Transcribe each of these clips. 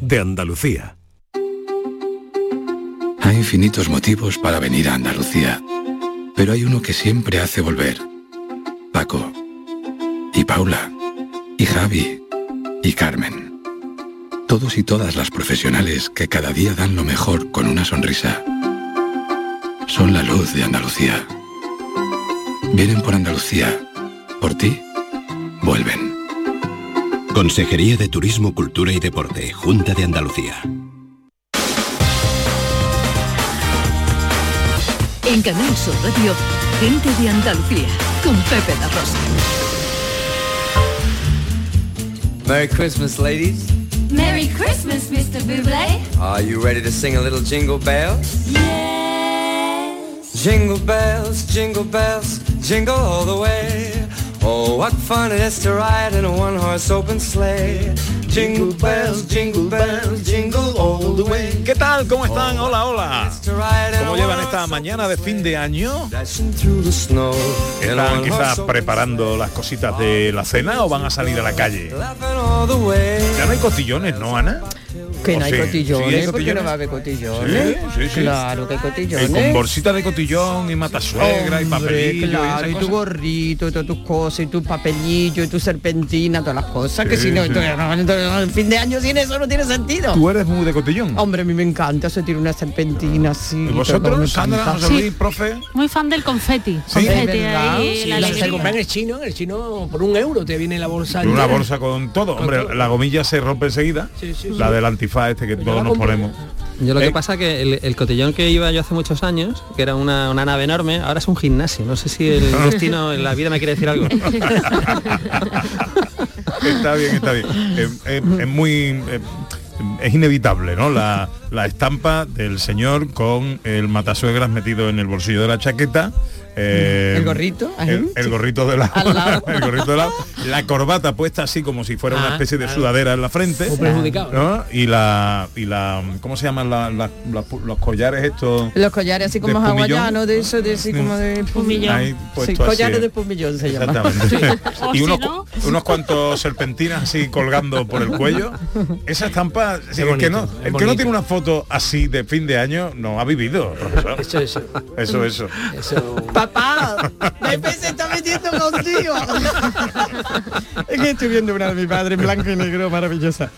de Andalucía. Hay infinitos motivos para venir a Andalucía, pero hay uno que siempre hace volver. Paco, y Paula, y Javi, y Carmen. Todos y todas las profesionales que cada día dan lo mejor con una sonrisa. Son la luz de Andalucía. Vienen por Andalucía. Por ti, vuelven. Consejería de Turismo, Cultura y Deporte, Junta de Andalucía. En Canal Sur Radio, gente de Andalucía, con Pepe la Rosa. Merry Christmas, ladies. Merry Christmas, Mr. Buble. Are you ready to sing a little jingle bells? Yes. Jingle bells, jingle bells, jingle all the way. Oh, what fun it is to ride in a one-horse open sleigh. Jingle bells, jingle bells, jingle all the way. ¿Qué tal? ¿Cómo están? Hola, hola. ¿Cómo llevan esta mañana de fin de año? ¿Están quizás preparando las cositas de la cena o van a salir a la calle? Ya no hay cotillones, ¿no, Ana? Que no hay ¿O sí? cotillones, ¿Sí hay ¿por qué no cotillones? va a haber cotillones? Sí, sí, sí. Claro que hay Eh, cotillones. con bolsita de cotillón y matasuegra y papelillo. y claro, y tu gorrito, y todas tus cosas, y tu papelillo, y tu serpentina, todas las cosas, que si no, el fin de año sin eso no tiene sentido. ¿Tú eres muy de cotillón? Hombre, a mí me encanta, se tira una serpentina así. ¿Y vosotros, Sandra, profe? Muy fan del confeti. Sí. Confeti ¿Es verdad? ahí, Sí, la la que se compra en el chino, en el chino por un euro te viene la bolsa. Una bolsa con todo. Hombre, la gomilla se rompe enseguida. Sí, sí, La del antifaz este que Yo todos nos ponemos. Yo lo Eh, que pasa que el, el cotillón que iba yo hace muchos años, que era una, una nave enorme, ahora es un gimnasio. No sé si el destino en la vida me quiere decir algo. Está bien, está bien. Eh, eh, es muy... eh, es inevitable, ¿no? La, la estampa del señor con el matasuegras metido en el bolsillo de la chaqueta. Eh, El gorrito, ahí, el, gorrito de la Al lado. el gorrito de la corbata puesta así como si fuera una Ah, especie de sudadera en la frente Muy perjudicado, ¿no? y la y la cómo se llaman la- la- la- los collares estos Los collares así como pumillón. hawaianos, de eso, de así Sí. como de Pumillón. Ahí Sí, puesto así, collares de pumillón se llama. Exactamente. Y si unos, unos cuantos serpentinas así colgando por el cuello. Esa estampa, sí, el, que no, es el que no bonito. tiene una foto así de fin de año no ha vivido, profesor. Eso, eso. Eso, eso. Eso. Papá, Pepe se está metiendo contigo. es que estoy viendo una de mi padre en blanco y negro maravillosa.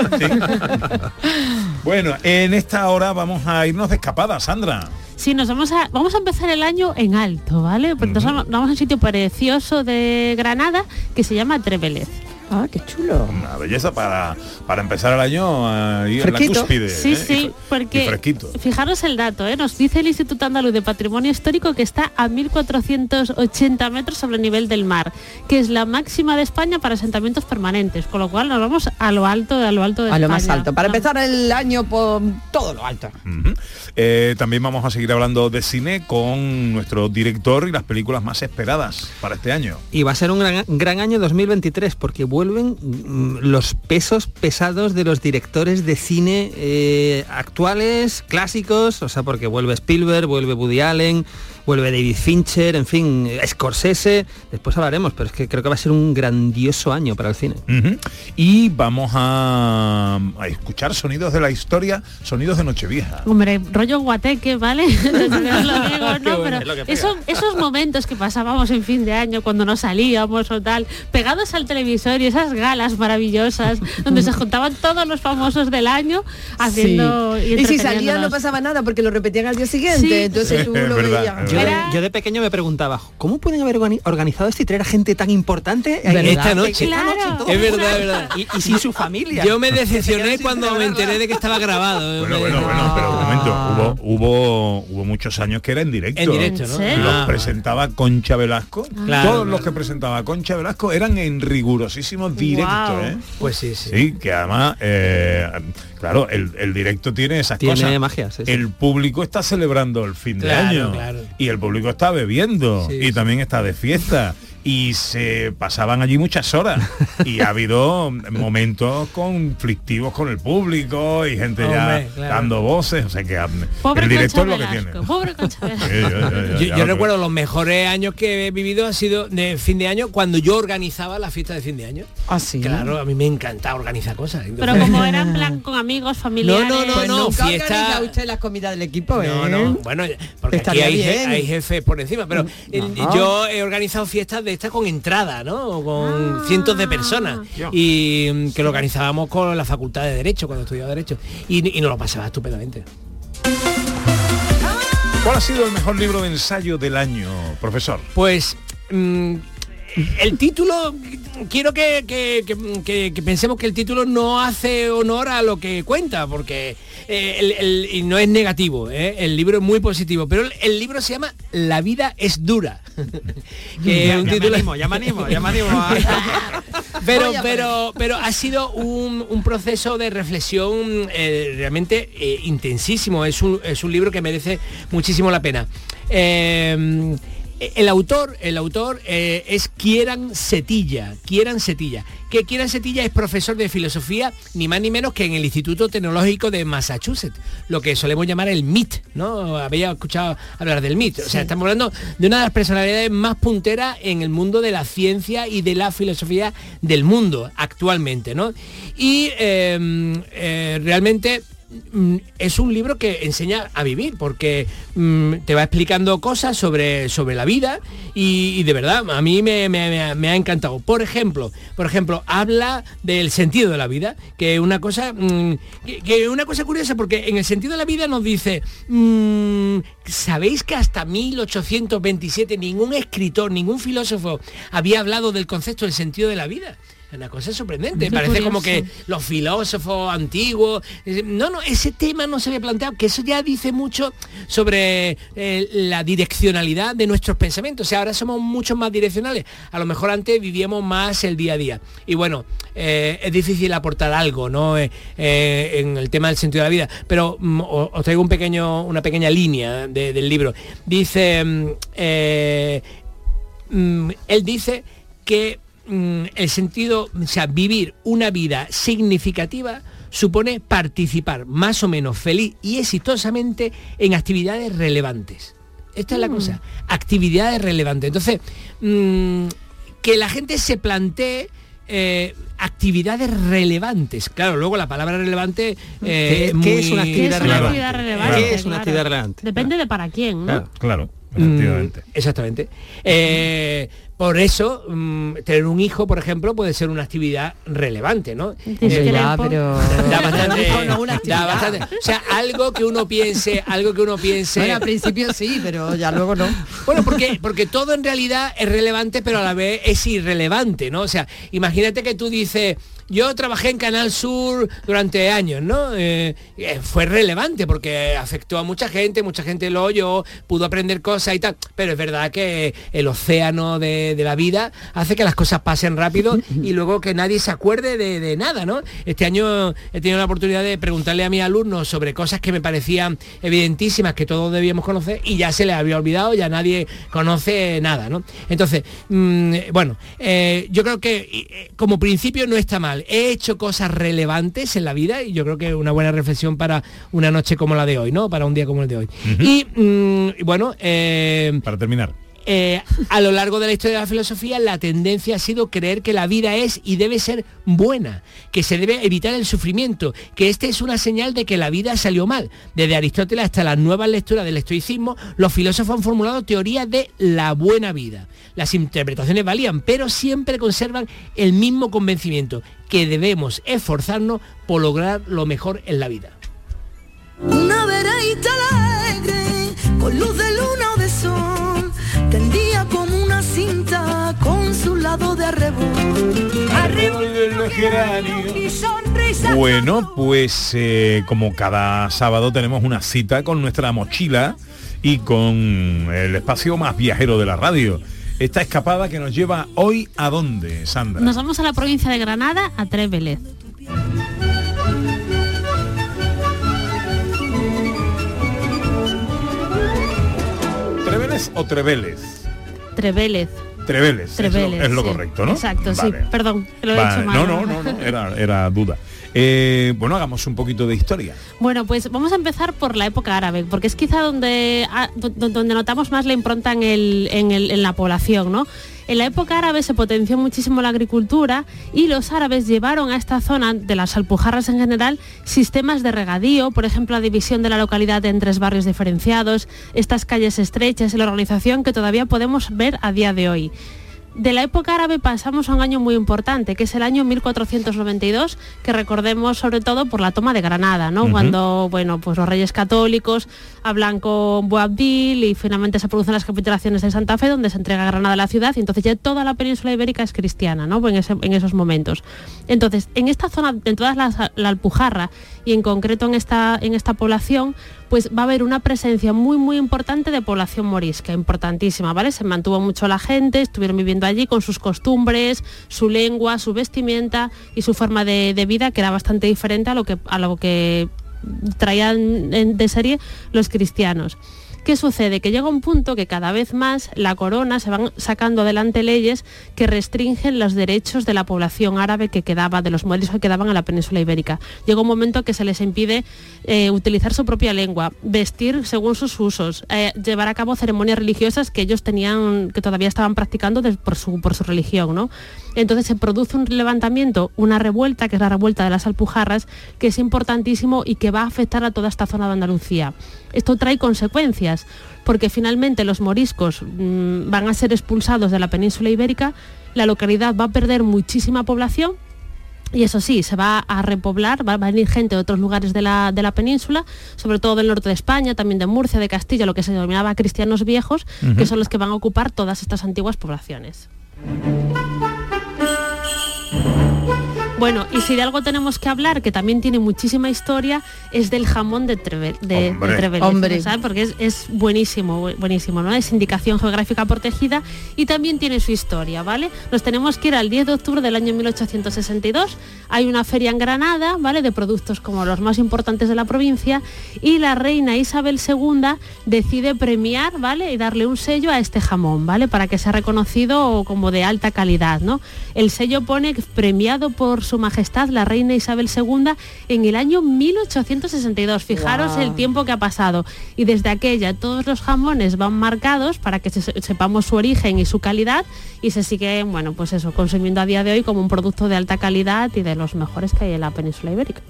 Bueno, en esta hora vamos a irnos de escapada, Sandra. Sí, nos vamos a vamos a empezar el año en alto, ¿vale? Pues nos vamos, vamos a un sitio precioso de Granada que se llama Trevelez. Ah, qué chulo. Una belleza para, para empezar el año ahí en la Fresquito. cúspide. Sí, ¿eh? sí, Y y porque fresquito. fijaros el dato, ¿eh? nos dice el Instituto Andaluz de Patrimonio Histórico que está a 1.480 metros sobre el nivel del mar, que es la máxima de España para asentamientos permanentes, con lo cual nos vamos a lo alto, a lo alto de A lo más alto. Para empezar el año por todo lo alto. Eh, también vamos a seguir hablando de cine con nuestro director y las películas más esperadas para este año. Y va a ser un gran, gran año 2023 porque vuelven mm, los pesos pesados de los directores de cine eh, actuales, clásicos, o sea, porque vuelve Spielberg, vuelve Woody Allen, vuelve David Fincher, en fin, Scorsese, después hablaremos, pero es que creo que va a ser un grandioso año para el cine. Y vamos a, a escuchar sonidos de la historia, sonidos de Nochevieja. Hombre, rollo guateque, ¿vale? Esos, esos momentos que pasábamos en fin de año cuando no salíamos o tal, pegados al televisor y esas galas maravillosas donde se juntaban todos los famosos del año haciendo Sí. y, Y si salía no pasaba nada porque lo repetían al día siguiente. Sí. Entonces tú lo verdad, veías. Yo de, Era- yo de pequeño me preguntaba, ¿cómo pueden haber organi- organizado esto y traer a gente tan importante ¿Verdad? esta noche? Claro. Esta noche, todo Es verdad, es verdad. Y, y sin su familia. Yo me decepcioné cuando me enteré de que estaba grabado. Bueno, Me- bueno, bueno, pero un momento, hubo, hubo, hubo muchos años que era en directo. En directo. Los Ah, presentaba Concha Velasco. Claro, Todos los que presentaba Concha Velasco eran en rigurosísimo directo, Guau. ¿eh? Pues sí, sí. Sí, que además, eh, claro, el, el directo tiene esas Tiene cosas. magia, sí, sí. El público está celebrando el fin Claro, de año claro. y el público está bebiendo Sí, y también está de fiesta y se pasaban allí muchas horas y ha habido momentos conflictivos con el público y gente ya claro. dando voces, o sea que um, Pobre el director Concha lo que tiene. Pobre. Sí, Yo, recuerdo los mejores años que he vivido ha sido de fin de año cuando yo organizaba la fiesta de fin de año. Ah, sí. Claro, a mí me encanta organizar cosas. Pero como era en plan con amigos, familiares. no, no, Pues no, nunca fiesta- usted las comidas del equipo, ¿eh? No, no, bueno, porque aquí Estaría hay, je- bien. hay jefes por encima, pero el- Ajá. yo he organizado fiestas de estas con entrada, ¿no? Con Ah. cientos de personas y mm, que lo organizábamos con la Facultad de Derecho cuando estudiaba Derecho y, y nos lo pasaba estupendamente. ¿Cuál ha sido el mejor libro de ensayo del año, profesor? Pues mm, el título, quiero que, que- que- que- que pensemos que el título no hace honor a lo que cuenta, porque eh, el- el- y no es negativo, ¿eh? el libro es muy positivo, pero el, el libro se llama La vida es dura. que Ya, es un ya me animo, ya me animo, ya me animo a- pero, pero, pero ha sido un, un proceso de reflexión eh, realmente eh, intensísimo. Es un, es un libro que merece muchísimo la pena. Eh, el autor, el autor eh, es Kieran Setilla. Kieran Setilla. Que Kieran Setilla es profesor de filosofía, ni más ni menos que en el Instituto Tecnológico de Massachusetts, lo que solemos llamar el MIT, ¿no? Había escuchado hablar del MIT. O sea, estamos hablando de una de las personalidades más punteras en el mundo de la ciencia y de la filosofía del mundo actualmente, ¿no? Y eh, eh, realmente es un libro que enseña a vivir porque mm, te va explicando cosas sobre, sobre la vida y, de verdad a mí me, ha- encantado. Por ejemplo, por ejemplo, habla del sentido de la vida, que una cosa mm, que, una cosa curiosa porque en el sentido de la vida nos dice mm, ¿sabéis que hasta 1827 ningún escritor, ningún filósofo había hablado del concepto del sentido de la vida? Una cosa sorprendente. Parece como que los filósofos antiguos. No, no, ese tema no se había planteado, que eso ya dice mucho sobre eh, la direccionalidad de nuestros pensamientos. O sea, ahora somos mucho más direccionales. A lo mejor antes vivíamos más el día a día. Y bueno, eh, es difícil aportar algo, ¿no? Eh, en el tema del sentido de la vida. Pero mm, os traigo un pequeño, una pequeña línea de- del libro. Dice. mm, mm, él dice que mm, el sentido, o sea, vivir una vida significativa supone participar más o menos feliz y exitosamente en actividades relevantes. Esta es la cosa, actividades relevantes. Entonces, mm, que la gente se plantee eh, actividades relevantes. Claro, luego la palabra relevante ¿Qué- eh, qué es una muy- ¿Qué es actividad una relevante? actividad relevante? ¿Qué es una Claro. actividad relevante? Depende de para quién, ¿no? Claro. Claro, Mm, efectivamente. exactamente. Eh, por eso, mm, tener un hijo, por ejemplo, puede ser una actividad relevante, ¿no? Eh, ya, pero... da bastante, Pero no una da bastante- o sea, algo que uno piense, algo que uno piense. Bueno, al principio sí, pero ya luego no. Bueno, porque, porque todo en realidad es relevante, pero a la vez es irrelevante, ¿no? O sea, imagínate que tú dices, yo trabajé en Canal Sur durante años, ¿no? Eh, eh, fue relevante porque afectó a mucha gente, mucha gente lo oyó, pudo aprender cosas y tal, pero es verdad que el océano de, de la vida hace que las cosas pasen rápido y luego que nadie se acuerde de, de nada, ¿no? Este año he tenido la oportunidad de preguntarle a mis alumnos sobre cosas que me parecían evidentísimas que todos debíamos conocer y ya se les había olvidado, ya nadie conoce nada, ¿no? Entonces, mm, bueno, eh, yo creo que como principio no está mal. He hecho cosas relevantes en la vida y yo creo que es una buena reflexión para una noche como la de hoy, ¿no? Para un día como el de hoy. Y mm, bueno, eh, Para terminar. eh, a lo largo de la historia de la filosofía la tendencia ha sido creer que la vida es y debe ser buena, que se debe evitar el sufrimiento, que este es una señal de que la vida salió mal. Desde Aristóteles hasta las nuevas lecturas del estoicismo, los filósofos han formulado teorías de la buena vida. Las interpretaciones valían, pero siempre conservan el mismo convencimiento, que debemos esforzarnos por lograr lo mejor en la vida. Una veredita alegre, con luz de luna o de sol, tendía como una cinta con su lado de arrebol. y sonrisa. Bueno, pues eh, como cada sábado tenemos una cita con nuestra mochila y con el espacio más viajero de la radio. Esta escapada que nos lleva hoy a dónde, Sandra. Nos vamos a la provincia de Granada, a Trevélez. ¿Treveles o Treveles? Trevélez. Treveles, es lo- Treveles, es lo, sí. correcto, ¿no? Exacto, sí. Perdón, lo he Vale. hecho mal. No, no, no, no, era, era duda. Eh, bueno, hagamos un poquito de historia. Bueno, pues vamos a empezar por la época árabe, porque es quizá donde, ah, do- do- donde notamos más la impronta en, el- en en la población, ¿no? En la época árabe se potenció muchísimo la agricultura y los árabes llevaron a esta zona de las Alpujarras en general sistemas de regadío, por ejemplo la división de la localidad en tres barrios diferenciados, estas calles estrechas y la organización que todavía podemos ver a día de hoy. De la época árabe pasamos a un año muy importante, que es el año 1492, que recordemos sobre todo por la toma de Granada, ¿no? Cuando, bueno, pues los reyes católicos hablan con Boabdil y finalmente se producen las capitulaciones de Santa Fe, donde se entrega Granada a la ciudad y entonces ya toda la península ibérica es cristiana, ¿no? En, ese- en esos momentos. Entonces, en esta zona, en toda la, la Alpujarra y en concreto en esta, en esta población, pues va a haber una presencia muy muy importante de población morisca, importantísima, ¿vale? Se mantuvo mucho la gente, estuvieron viviendo allí con sus costumbres, su lengua, su vestimenta y su forma de, de vida que era bastante diferente a lo que a lo que traían de serie los cristianos. ¿Qué sucede? Que llega un punto que cada vez más la corona se van sacando adelante leyes que restringen los derechos de la población árabe que quedaba, de los modelos que quedaban en la península ibérica. Llega un momento que se les impide eh, utilizar su propia lengua, vestir según sus usos, eh, llevar a cabo ceremonias religiosas que ellos tenían, que todavía estaban practicando por, su, por su religión, ¿no? Entonces se produce un levantamiento, una revuelta, que es la revuelta de las Alpujarras, que es importantísimo y que va a afectar a toda esta zona de Andalucía. Esto trae consecuencias, porque finalmente los moriscos mm, van a ser expulsados de la península ibérica, la localidad va a perder muchísima población, y eso sí, se va a repoblar, va a venir gente de otros lugares de la, de la península, sobre todo del norte de España, también de Murcia, de Castilla, lo que se denominaba cristianos viejos, que son los que van a ocupar todas estas antiguas poblaciones. Bueno, y si de algo tenemos que hablar, que también tiene muchísima historia, es del jamón de, Treve- de, Hombre. de Treveles, Hombre. ¿sabes? Porque es, es buenísimo, bu- buenísimo, ¿no? Es indicación geográfica protegida y también tiene su historia, ¿vale? Nos tenemos que ir al 10 de octubre del año 1862. Hay una feria en Granada, ¿vale? De productos como los más importantes de la provincia y la reina Isabel II decide premiar, ¿vale? Y darle un sello a este jamón, ¿vale? Para que sea reconocido como de alta calidad, ¿no? El sello pone premiado por su majestad la reina Isabel II en el año 1862. Fijaros el tiempo que ha pasado. Y desde aquella todos los jamones van marcados para que se- sepamos su origen y su calidad y se sigue, bueno, pues eso, consumiendo a día de hoy como un producto de alta calidad y de los mejores que hay en la península ibérica.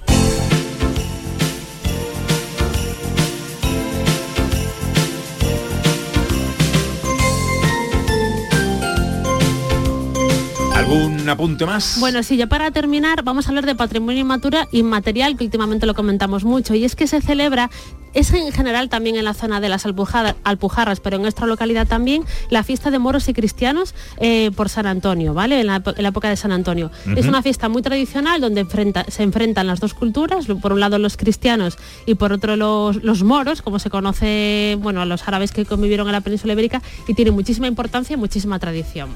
¿Algún apunte más? Bueno, sí, ya para terminar, vamos a hablar de patrimonio inmatura- inmaterial, que últimamente lo comentamos mucho, y es que se celebra, es en general también en la zona de las Alpujarras, pero en nuestra localidad también, la fiesta de moros y cristianos eh, por San Antonio, ¿vale? En la, epo- en la época de San Antonio. Es una fiesta muy tradicional donde enfrenta- se enfrentan las dos culturas, por un lado los cristianos y por otro los, los moros, como se conoce, bueno, a los árabes que convivieron en la península ibérica, y tiene muchísima importancia y muchísima tradición.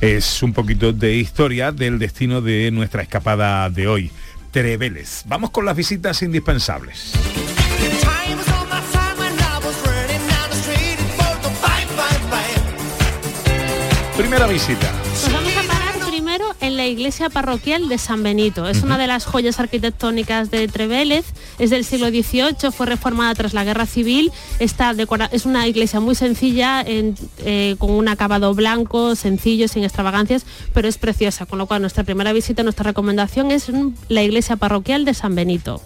Es un poquito de historia del destino de nuestra escapada de hoy. Treveles. Vamos con las visitas indispensables. Primera visita. Iglesia parroquial de San Benito. Es una de las joyas arquitectónicas de Trevélez. Es del siglo XVIII, fue reformada tras la Guerra Civil. Está decora- es una iglesia muy sencilla, en- eh, con un acabado blanco, sencillo, sin extravagancias, pero es preciosa. Con lo cual nuestra primera visita, nuestra recomendación es la iglesia parroquial de San Benito.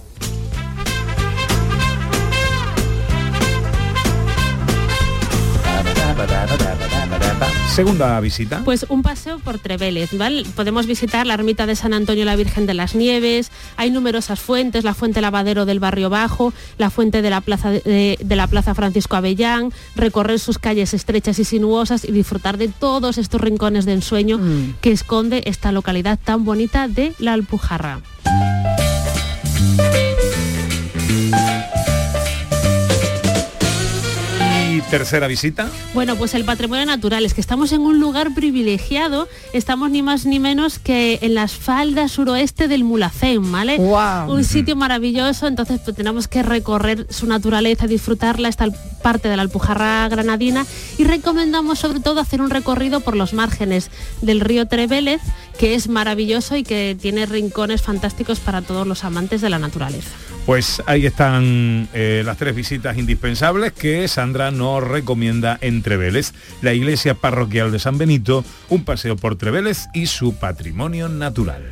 Segunda visita. Pues un paseo por Trevélez, ¿vale? Podemos visitar la ermita de San Antonio la Virgen de las Nieves, hay numerosas fuentes, la fuente lavadero del barrio bajo, la fuente de la plaza de, de la plaza Francisco Avellán, recorrer sus calles estrechas y sinuosas y disfrutar de todos estos rincones de ensueño que esconde esta localidad tan bonita de la Alpujarra. Tercera visita. Bueno, pues el patrimonio natural es que estamos en un lugar privilegiado, estamos ni más ni menos que en las faldas suroeste del Mulacén, ¿vale? Un sitio maravilloso, entonces pues, tenemos que recorrer su naturaleza, disfrutarla, esta parte de la Alpujarra granadina y recomendamos sobre todo hacer un recorrido por los márgenes del río Trevélez, que es maravilloso y que tiene rincones fantásticos para todos los amantes de la naturaleza. Pues ahí están eh, las tres visitas indispensables que Sandra nos recomienda en Treveles, la iglesia parroquial de San Benito, un paseo por Treveles y su patrimonio natural.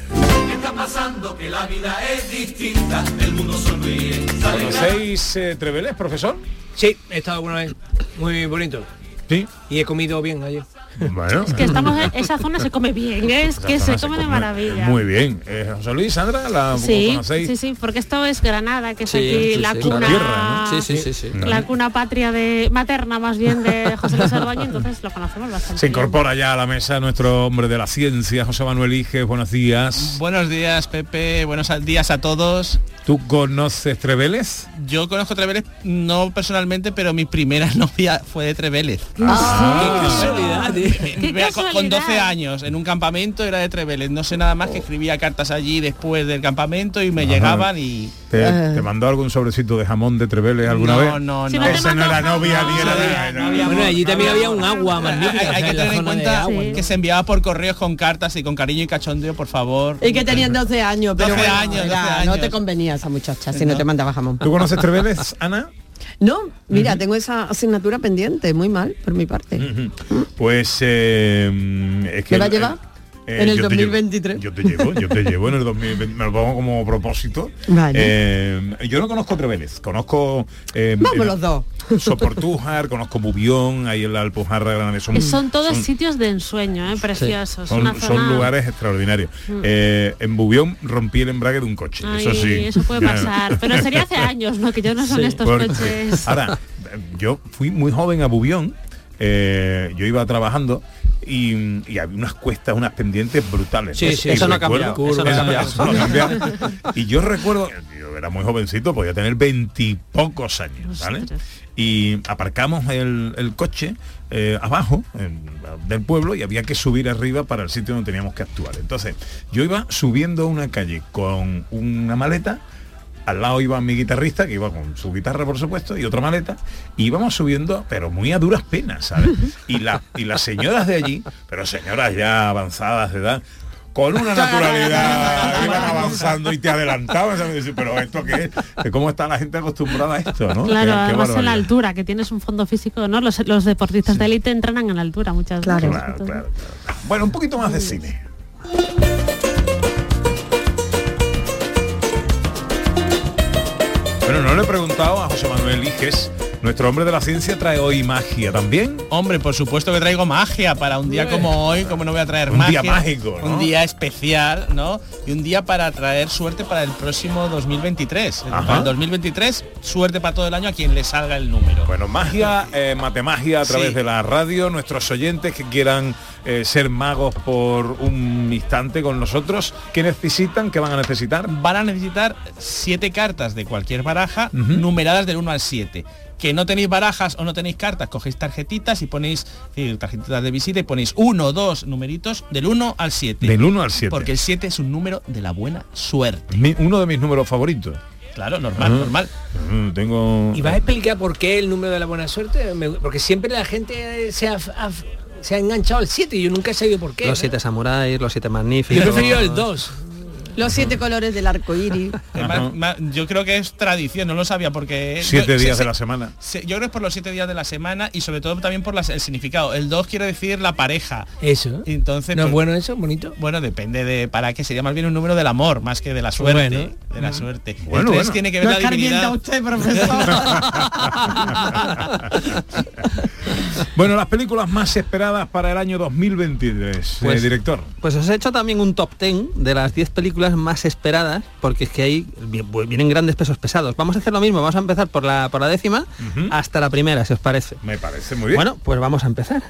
¿Qué está pasando? Que la vida es distinta, el mundo sonríe. ¿Conocéis eh, Treveles, profesor? Sí, he estado alguna vez. Muy bonito. Sí. Y he comido bien ayer. Bueno. Es que estamos en esa zona se come bien, ¿eh? es Esa que se come de maravilla. Muy bien. Eh, José Luis, Sandra, ¿la Sí, conocéis? sí, sí, porque esto es Granada, que es Sí, aquí sí, la sí, cuna. Tierra, ¿no? Sí, sí, sí, sí. la cuna patria de materna más bien de José Luis Albaño, entonces lo conocemos bastante. Se bien. incorpora ya a la mesa nuestro hombre de la ciencia, José Manuel Iges. Buenos días. Buenos días, Pepe. Buenos días a todos. ¿Tú conoces Treveles? Yo conozco Treveles, no personalmente, pero mi primera novia fue de Treveles. Ah, qué casualidad, ¿eh? Qué con- Con 12 casualidad. años, en un campamento era de Treveles. No sé nada más que escribía cartas allí después del campamento y me Ajá. llegaban y... ¿Te, te mandó algún sobrecito de jamón de Treveles alguna No, vez? no, Si no. Esa no era novia ni era. Bueno, allí también había un agua magnífica. Hay, hay que tener en cuenta agua, que se enviaba por correos con cartas y con cariño y cachondeo, por favor. Y que tenían 12 años, pero 12 bueno, años, era- 12 no te convenía esa muchacha si no, te mandaba jamón. ¿Tú conoces Treveles, Ana? No, mira, tengo esa asignatura pendiente, muy mal por mi parte. Pues eh, es que ¿Me va a llevar? En el yo te llevo- 2023. Yo te llevo, yo te llevo en el 2020, me lo pongo como propósito. Vale. Eh, yo no conozco Treveles, conozco eh, Vamos eh, los dos. Soportújar, conozco Bubión, ahí en la Alpujarra Grande. Son, son todos son- sitios de ensueño, ¿eh? preciosos. son, lugares extraordinarios. Mm. Eh, en Bubión rompí el embrague de un coche, Ay, eso sí. eso puede pasar. Pero sería hace años, ¿no? Que yo no son Sí, estos porque- coches. Ahora, yo fui muy joven a Bubión, eh, yo iba trabajando y, y había unas cuestas, unas pendientes brutales. Sí, sí, eso no ha cambiado, eso no ha cambiado. eso no ha cambiado. y yo recuerdo, yo era muy jovencito, podía tener veintipocos años, ¿vale? Y aparcamos el, el coche eh, abajo en- del pueblo y había que subir arriba para el sitio donde teníamos que actuar. Entonces, yo iba subiendo una calle con una maleta al lado iba mi guitarrista, que iba con su guitarra, por supuesto, y otra maleta, y íbamos subiendo, pero muy a duras penas, ¿sabes? Y, la, y las señoras de allí, pero señoras ya avanzadas de edad, con una naturalidad iban avanzando y te adelantaban, ¿sabes? Dices, Pero esto qué es, Que cómo está la gente acostumbrada a esto, ¿no? Claro, Qué- qué además en la altura, que tienes un fondo físico, ¿no? Los, los deportistas de élite entrenan en la altura muchas veces. Claro, claro, claro. Bueno, un poquito más de cine. No le he preguntado a José Manuel Iges, nuestro hombre de la ciencia trae hoy magia también. Hombre, por supuesto que traigo magia para un día como hoy, como no voy a traer Un magia. día mágico, ¿no? Un día especial, ¿no? Y un día para traer suerte para el próximo 2023. Ajá. Para el 2023, suerte para todo el año a quien le salga el número. Bueno, magia, eh, matemagia a través Sí. de la radio, nuestros oyentes que quieran eh, ser magos por un instante con nosotros, ¿qué necesitan? ¿Qué van a necesitar? Van a necesitar siete cartas de cualquier baraja, numeradas del 1 al 7. Que no tenéis barajas o no tenéis cartas, cogéis tarjetitas y ponéis eh, tarjetitas de visita y ponéis uno o dos numeritos del 1 al 7. Del 1 al 7. Porque el 7 es un número de la buena suerte. Mi- uno de mis números favoritos. Claro, normal, Ah. normal. Mm, Tengo... ¿Y vas a explicar por qué el número de la buena suerte? Porque siempre la gente se ha, ha- se ha enganchado al 7 y yo nunca he sabido por qué. Los ¿no? siete samuráis, los siete magníficos. Yo prefería el 2. Los siete colores del arco iris. Eh, yo creo que es tradición, no lo sabía porque... Siete yo- días se- de la semana. se- yo creo que es por los siete días de la semana y sobre todo también por las- el significado. El 2 quiere decir la pareja. Eso. Entonces, ¿No es pues, bueno eso? ¿Bonito? Bueno, depende de para qué sería más bien un número del amor, más que de la suerte. Bueno. de la suerte. Bueno, el 3 bueno. tiene que ver No la divinidad. usted, profesor. Bueno, las películas más esperadas para el año 2023, eh, Pues- director. Pues os he hecho también un top 10 de las 10 películas más esperadas, porque es que ahí vi- vienen grandes pesos pesados. Vamos a hacer lo mismo, vamos a empezar por la, por la décima hasta la primera, si os parece. Me parece muy bien. Bueno, pues vamos a empezar.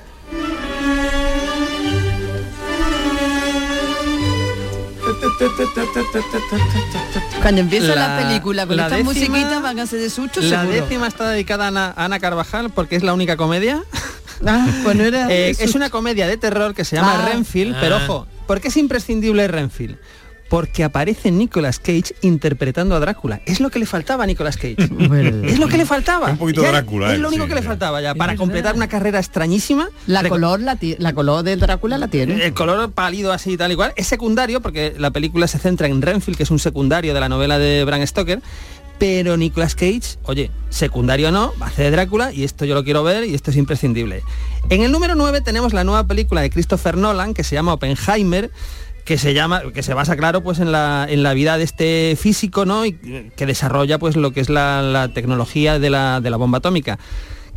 Cuando empieza La- la, película con la estas décima- musiquitas van a ser de susto La seguro. décima está dedicada a Ana, a Ana Carvajal porque es la única comedia. Ah, pues no era Eh, es una comedia de terror que se llama Ah. Renfield, pero Ah. ojo, ¿por qué es imprescindible Renfield? Porque aparece Nicolas Cage interpretando a Drácula. Es lo que le faltaba a Nicolas Cage. es lo que le faltaba. Un poquito Ya Drácula, Es él, lo único sí, que le faltaba ya para completar una carrera extrañísima. La color, la, ti- la color de Drácula la tiene. el color pálido así tal y cual es secundario porque la película se centra en Renfield, que es un secundario de la novela de Bram Stoker. Pero Nicolas Cage, oye, secundario no, hace de Drácula y esto yo lo quiero ver y esto es imprescindible. En el número 9 tenemos la nueva película de Christopher Nolan que se llama Oppenheimer, que se llama, que se basa, claro, pues en la, en la vida de este físico, ¿no? Y que desarrolla pues lo que es la, la tecnología de la, de la bomba atómica.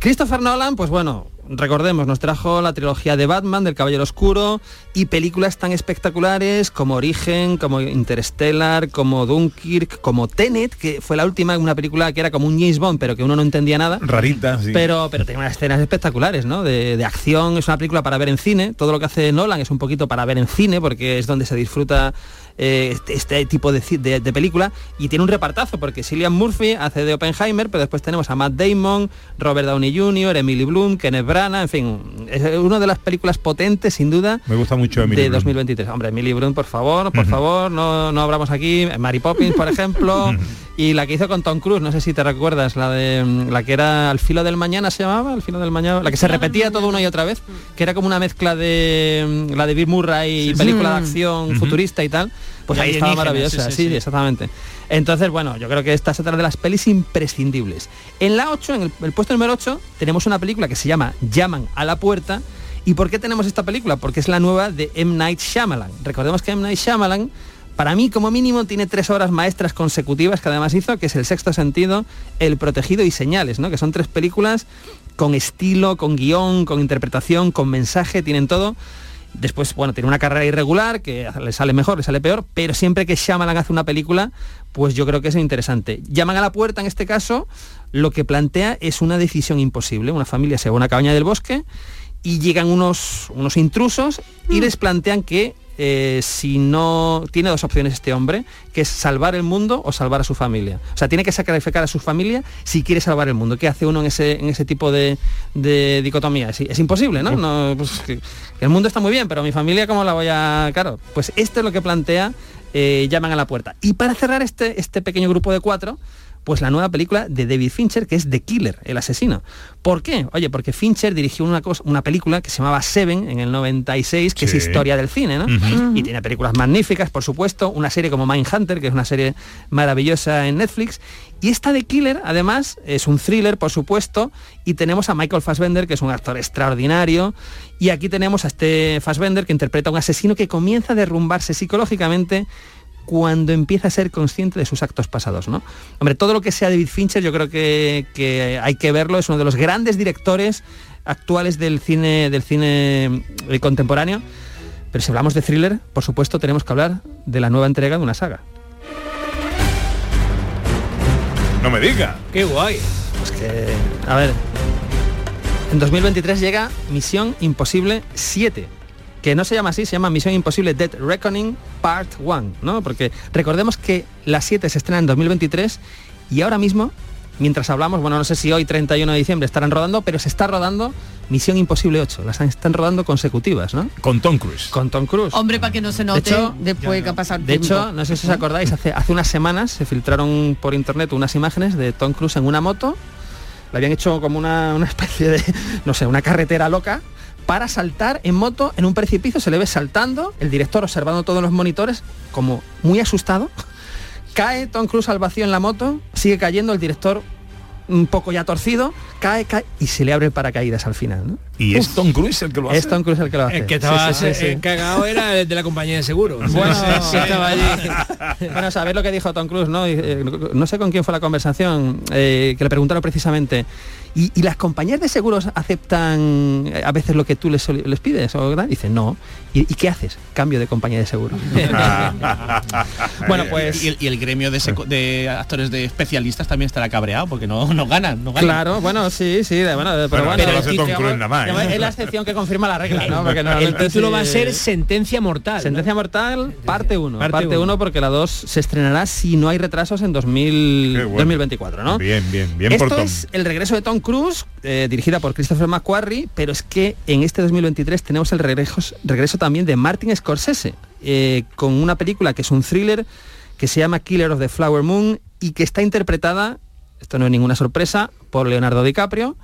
Christopher Nolan, pues bueno, recordemos, nos trajo la trilogía de Batman, del Caballero Oscuro, y películas tan espectaculares como Origen, como Interstellar, como Dunkirk, como Tenet, que fue la última, una película que era como un James Bond, pero que uno no entendía nada. Rarita, sí. Pero, pero tiene unas escenas espectaculares, ¿no? De, de acción, es una película para ver en cine. Todo lo que hace Nolan es un poquito para ver en cine, porque es donde se disfruta eh, este, este tipo de, de- de película. Y tiene un repartazo, porque Cillian Murphy hace de Oppenheimer, pero después tenemos a Matt Damon, Robert Downey Jr., Emily Bloom, Kenneth Branagh, en fin, es una de las películas potentes, sin duda, Me gusta mucho Emily de Blunt. 2023. Hombre, Emily Bloom, por favor, por favor, no, no abramos aquí. Mary Poppins, por ejemplo, y la que hizo con Tom Cruise, no sé si te recuerdas, la de mm, la que era Al filo del mañana se llamaba, Al filo del mañana, la que se repetía todo una y otra vez, que era como una mezcla de mm, la de Bill Murray, sí. película de Mm. acción futurista y tal. Pues Y ahí estaba maravillosa, sí, sí, sí, sí. exactamente. Entonces, bueno, yo creo que esta es otra de las pelis imprescindibles. En la 8, en el, el puesto número 8, tenemos una película que se llama Llaman a la puerta. ¿Y por qué tenemos esta película? Porque es la nueva de M. Night Shyamalan. Recordemos que M. Night Shyamalan, para mí como mínimo, tiene tres obras maestras consecutivas que además hizo, que es El Sexto Sentido, El Protegido y Señales, ¿no? Que son tres películas con estilo, con guion, con interpretación, con mensaje, tienen todo. Después, bueno, tiene una carrera irregular, que le sale mejor, le sale peor, pero siempre que Shyamalan hace una película, pues yo creo que es interesante. Llaman a la puerta, en este caso, lo que plantea es una decisión imposible. Una familia se va a una cabaña del bosque y llegan unos, unos intrusos y les plantean que eh, si no tiene dos opciones este hombre, que es salvar el mundo o salvar a su familia. O sea, tiene que sacrificar a su familia si quiere salvar el mundo. ¿Qué hace uno en ese, en ese tipo de, de dicotomía? Es, es imposible, ¿no? no pues, que- el mundo está muy bien, pero mi familia, ¿cómo la voy a...? Claro, pues esto es lo que plantea eh, Llaman a la puerta. Y para cerrar este, este pequeño grupo de cuatro, pues la nueva película de David Fincher, que es The Killer, el asesino. ¿Por qué? Oye, porque Fincher dirigió una, cosa, una película que se llamaba Seven en el 96, que Sí. es historia del cine, ¿no? Y tiene películas magníficas, por supuesto, una serie como Mindhunter, que es una serie maravillosa en Netflix. Y esta de Killer, además, es un thriller, por supuesto, y tenemos a Michael Fassbender, que es un actor extraordinario, y aquí tenemos a este Fassbender que interpreta a un asesino que comienza a derrumbarse psicológicamente cuando empieza a ser consciente de sus actos pasados, ¿no? Hombre, todo lo que sea David Fincher yo creo que, que hay que verlo, es uno de los grandes directores actuales del cine, del cine eh, contemporáneo. Pero si hablamos de thriller, por supuesto tenemos que hablar de la nueva entrega de una saga. No me diga. Qué guay. Pues que, a ver, en 2023 llega Misión Imposible 7, que no se llama así, se llama Misión Imposible Dead Reckoning Part 1, ¿no? Porque recordemos que la 7 se estrena en 2023 y ahora mismo, mientras hablamos, bueno, no sé si hoy 31 de diciembre estarán rodando, pero se está rodando Misión Imposible 8, las están rodando consecutivas, ¿no? Con Tom Cruise. Con Tom Cruise. Hombre, para que no se note hecho, después que ha pasado el De tiempo. hecho, no sé si os acordáis, hace, hace unas semanas se filtraron por internet unas imágenes de Tom Cruise en una moto. Le habían hecho como una, una especie de, no sé, una carretera loca para saltar en moto en un precipicio. Se le ve saltando, el director observando todos los monitores, como muy asustado. Cae Tom Cruise al vacío en la moto, sigue cayendo el director un poco ya torcido, cae, cae y se le abre el paracaídas al final. ¿no? Y es Tom Cruise el que lo hace. Es Tom Cruise el que lo hace. El que estaba Sí, sí, sí, sí. cagado era el de la compañía de seguros. Bueno, Sí, estaba allí. bueno, sabéis lo que dijo Tom Cruise, ¿no? Y, eh, no sé con quién fue la conversación, eh, que le preguntaron precisamente, ¿y, y las compañías de seguros aceptan eh, a veces lo que tú les, les pides? O, ¿verdad? Dice, no. ¿Y, y qué haces? Cambio de compañía de seguro. bueno, pues... Y el, y el gremio de, actores de especialistas también estará cabreado porque no, no ganan, no ganan. Claro, bueno, sí, sí, de- bueno, pero Bueno, bueno, nada más, ¿eh? es la excepción que confirma la regla, ¿no? Porque el título va a ser Sentencia Mortal. ¿no? Sentencia Mortal, parte 1. Parte Parte uno. 1 porque la 2 se estrenará si no hay retrasos en 2000 Qué bueno. 2024, ¿no? Bien, bien, bien Esto por Tom. es el regreso de Tom Cruise, eh, dirigida por Christopher McQuarrie, pero es que en este 2023 tenemos el regreso, regreso también de Martin Scorsese, eh, con una película que es un thriller que se llama Killer of the Flower Moon y que está interpretada, esto no es ninguna sorpresa, por Leonardo DiCaprio,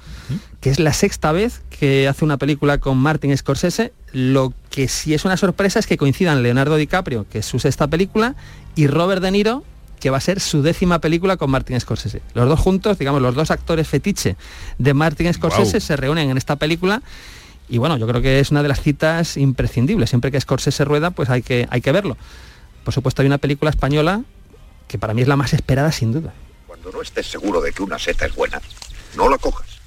que es la sexta vez que hace una película con Martin Scorsese. Lo que sí es una sorpresa es que coincidan Leonardo DiCaprio, que es su sexta película, y Robert De Niro, que va a ser su décima película con Martin Scorsese. Los dos juntos, digamos, los dos actores fetiche de Martin Scorsese se reúnen en esta película. Y bueno, yo creo que es una de las citas imprescindibles. Siempre que Scorsese rueda, pues hay que, hay que verlo. Por supuesto, hay una película española que para mí es la más esperada sin duda. Cuando no estés seguro de que una seta es buena, no la cojas.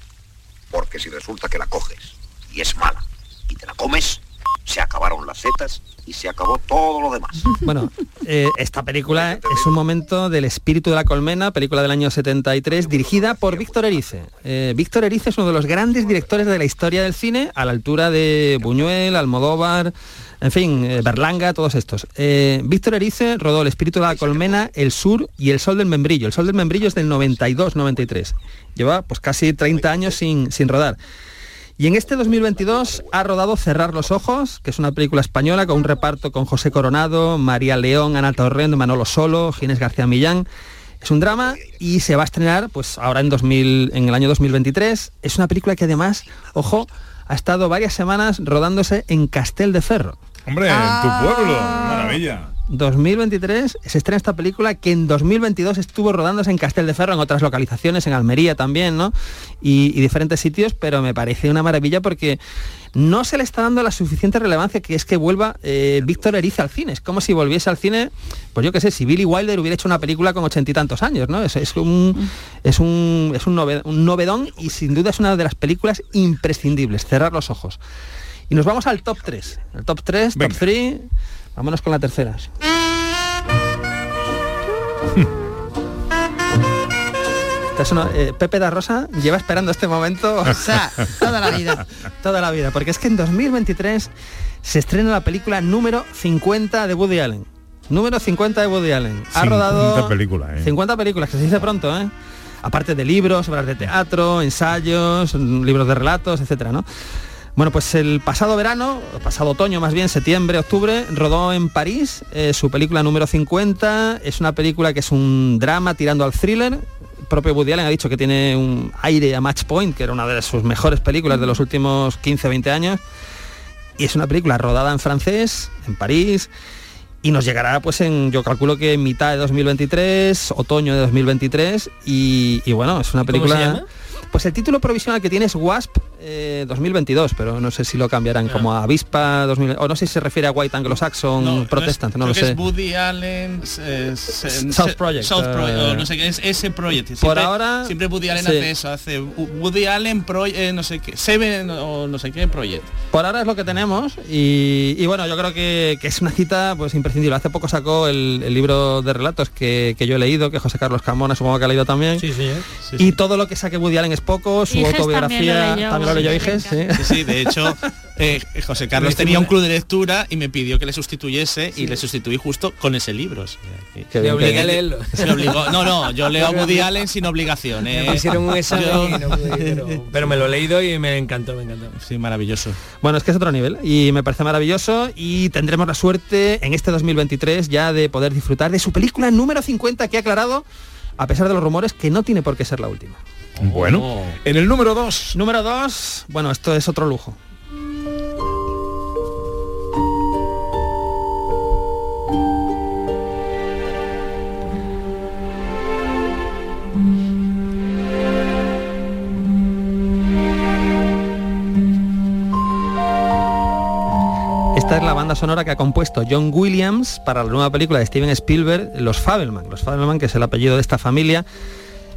Porque si resulta que la coges y es mala y te la comes, se acabaron las setas y se acabó todo lo demás. Bueno, eh, esta película es un momento del espíritu de la colmena, película del año 73, dirigida por Víctor Erice. Eh, Víctor Erice es uno de los grandes directores de la historia del cine, a la altura de Buñuel, Almodóvar, en fin, eh, Berlanga, todos estos. Víctor Erice rodó El espíritu de la colmena, El sur y El sol del membrillo. El sol del membrillo es del 92-93. Lleva pues casi 30 años sin, sin rodar. Y en este 2022 ha rodado Cerrar los Ojos, que es una película española con un reparto con José Coronado, María León, Ana Torrent, Manolo Solo, Ginés García Millán. Es un drama y se va a estrenar pues ahora en, 2000, en el año 2023. Es una película que además, ojo, ha estado varias semanas rodándose en Castel de Ferro. Hombre, en tu pueblo, maravilla. 2023 se estrena esta película que en 2022 estuvo rodándose en Castel de Ferro, en otras localizaciones, en Almería también, ¿no? Y, y diferentes sitios, pero me parece una maravilla porque no se le está dando la suficiente relevancia que es que vuelva eh, Víctor Erice al cine. Es como si volviese al cine, pues yo qué sé, si Billy Wilder hubiera hecho una película con ochenta y tantos años, ¿no? Es, es un, es, un, es un novedón y sin duda es una de las películas imprescindibles, cerrar los ojos. Y nos vamos al top 3. El top 3, top 3, vámonos con la tercera. Una- eh, Pepe da Rosa lleva esperando este momento O sea, toda la vida. toda la vida, porque es que en 2023 se estrena la película número 50 de Woody Allen. Número 50 de Woody Allen. Ha 50 rodado películas, ¿eh? 50 películas, que se dice pronto, ¿eh? Aparte de libros, obras de teatro, ensayos, libros de relatos, etcétera, ¿no? Bueno, pues el pasado verano, pasado otoño más bien, septiembre, octubre, rodó en París eh, su película número 50. Es una película que es un drama tirando al thriller. El propio Woody Allen ha dicho que tiene un aire a Match Point, que era una de sus mejores películas de los últimos 15-20 años. Y es una película rodada en francés, en París, y nos llegará pues en, yo calculo que en mitad de 2023, otoño de 2023, y, y bueno, es una ¿Cómo película... se llama? Pues el título provisional que tiene es WASP eh, 2022, pero no sé si lo cambiarán como a Avispa 2000, o no sé si se refiere a White Anglo-Saxon Protestant, no, lo sé. es Woody Allen eh, se- South se- Project, South Project, eh, o no sé qué es ese Project por ahora, siempre Woody Allen sí. hace eso hace Woody Allen Pro, eh, no sé qué Seven o no sé qué Project Por ahora es lo que tenemos y, y bueno, yo creo que, que es una cita pues imprescindible. Hace poco sacó el, el libro de relatos que, que yo he leído, que José Carlos Camona supongo que ha leído también. Sí, señor. y todo lo que saque Woody Allen es poco, su Iges autobiografía también lo leyó, sí, Iges, sí. Sí, sí, de hecho, eh, José Carlos tenía un club de lectura y me pidió que le sustituyese y le sustituí justo con ese libro. o sea, que- Qué bien, obligué qué a leerlo. Se me obligó. No, no, yo leo a Woody Allen sin obligación. eh. Me hicieron un examen Yo- y no pude ir, pero, pero me lo he leído y me encantó, me encantó. Sí, maravilloso. Bueno, es que es otro nivel y me parece maravilloso y tendremos la suerte en este 2023 ya de poder disfrutar de su película número 50 que ha aclarado, a pesar de los rumores, que no tiene por qué ser la última. Bueno, Oh. en el número 2. Número 2, bueno, esto es otro lujo. Esta es la banda sonora que ha compuesto John Williams para la nueva película de Steven Spielberg, Los Fabelman. Los Fabelman, que es el apellido de esta familia,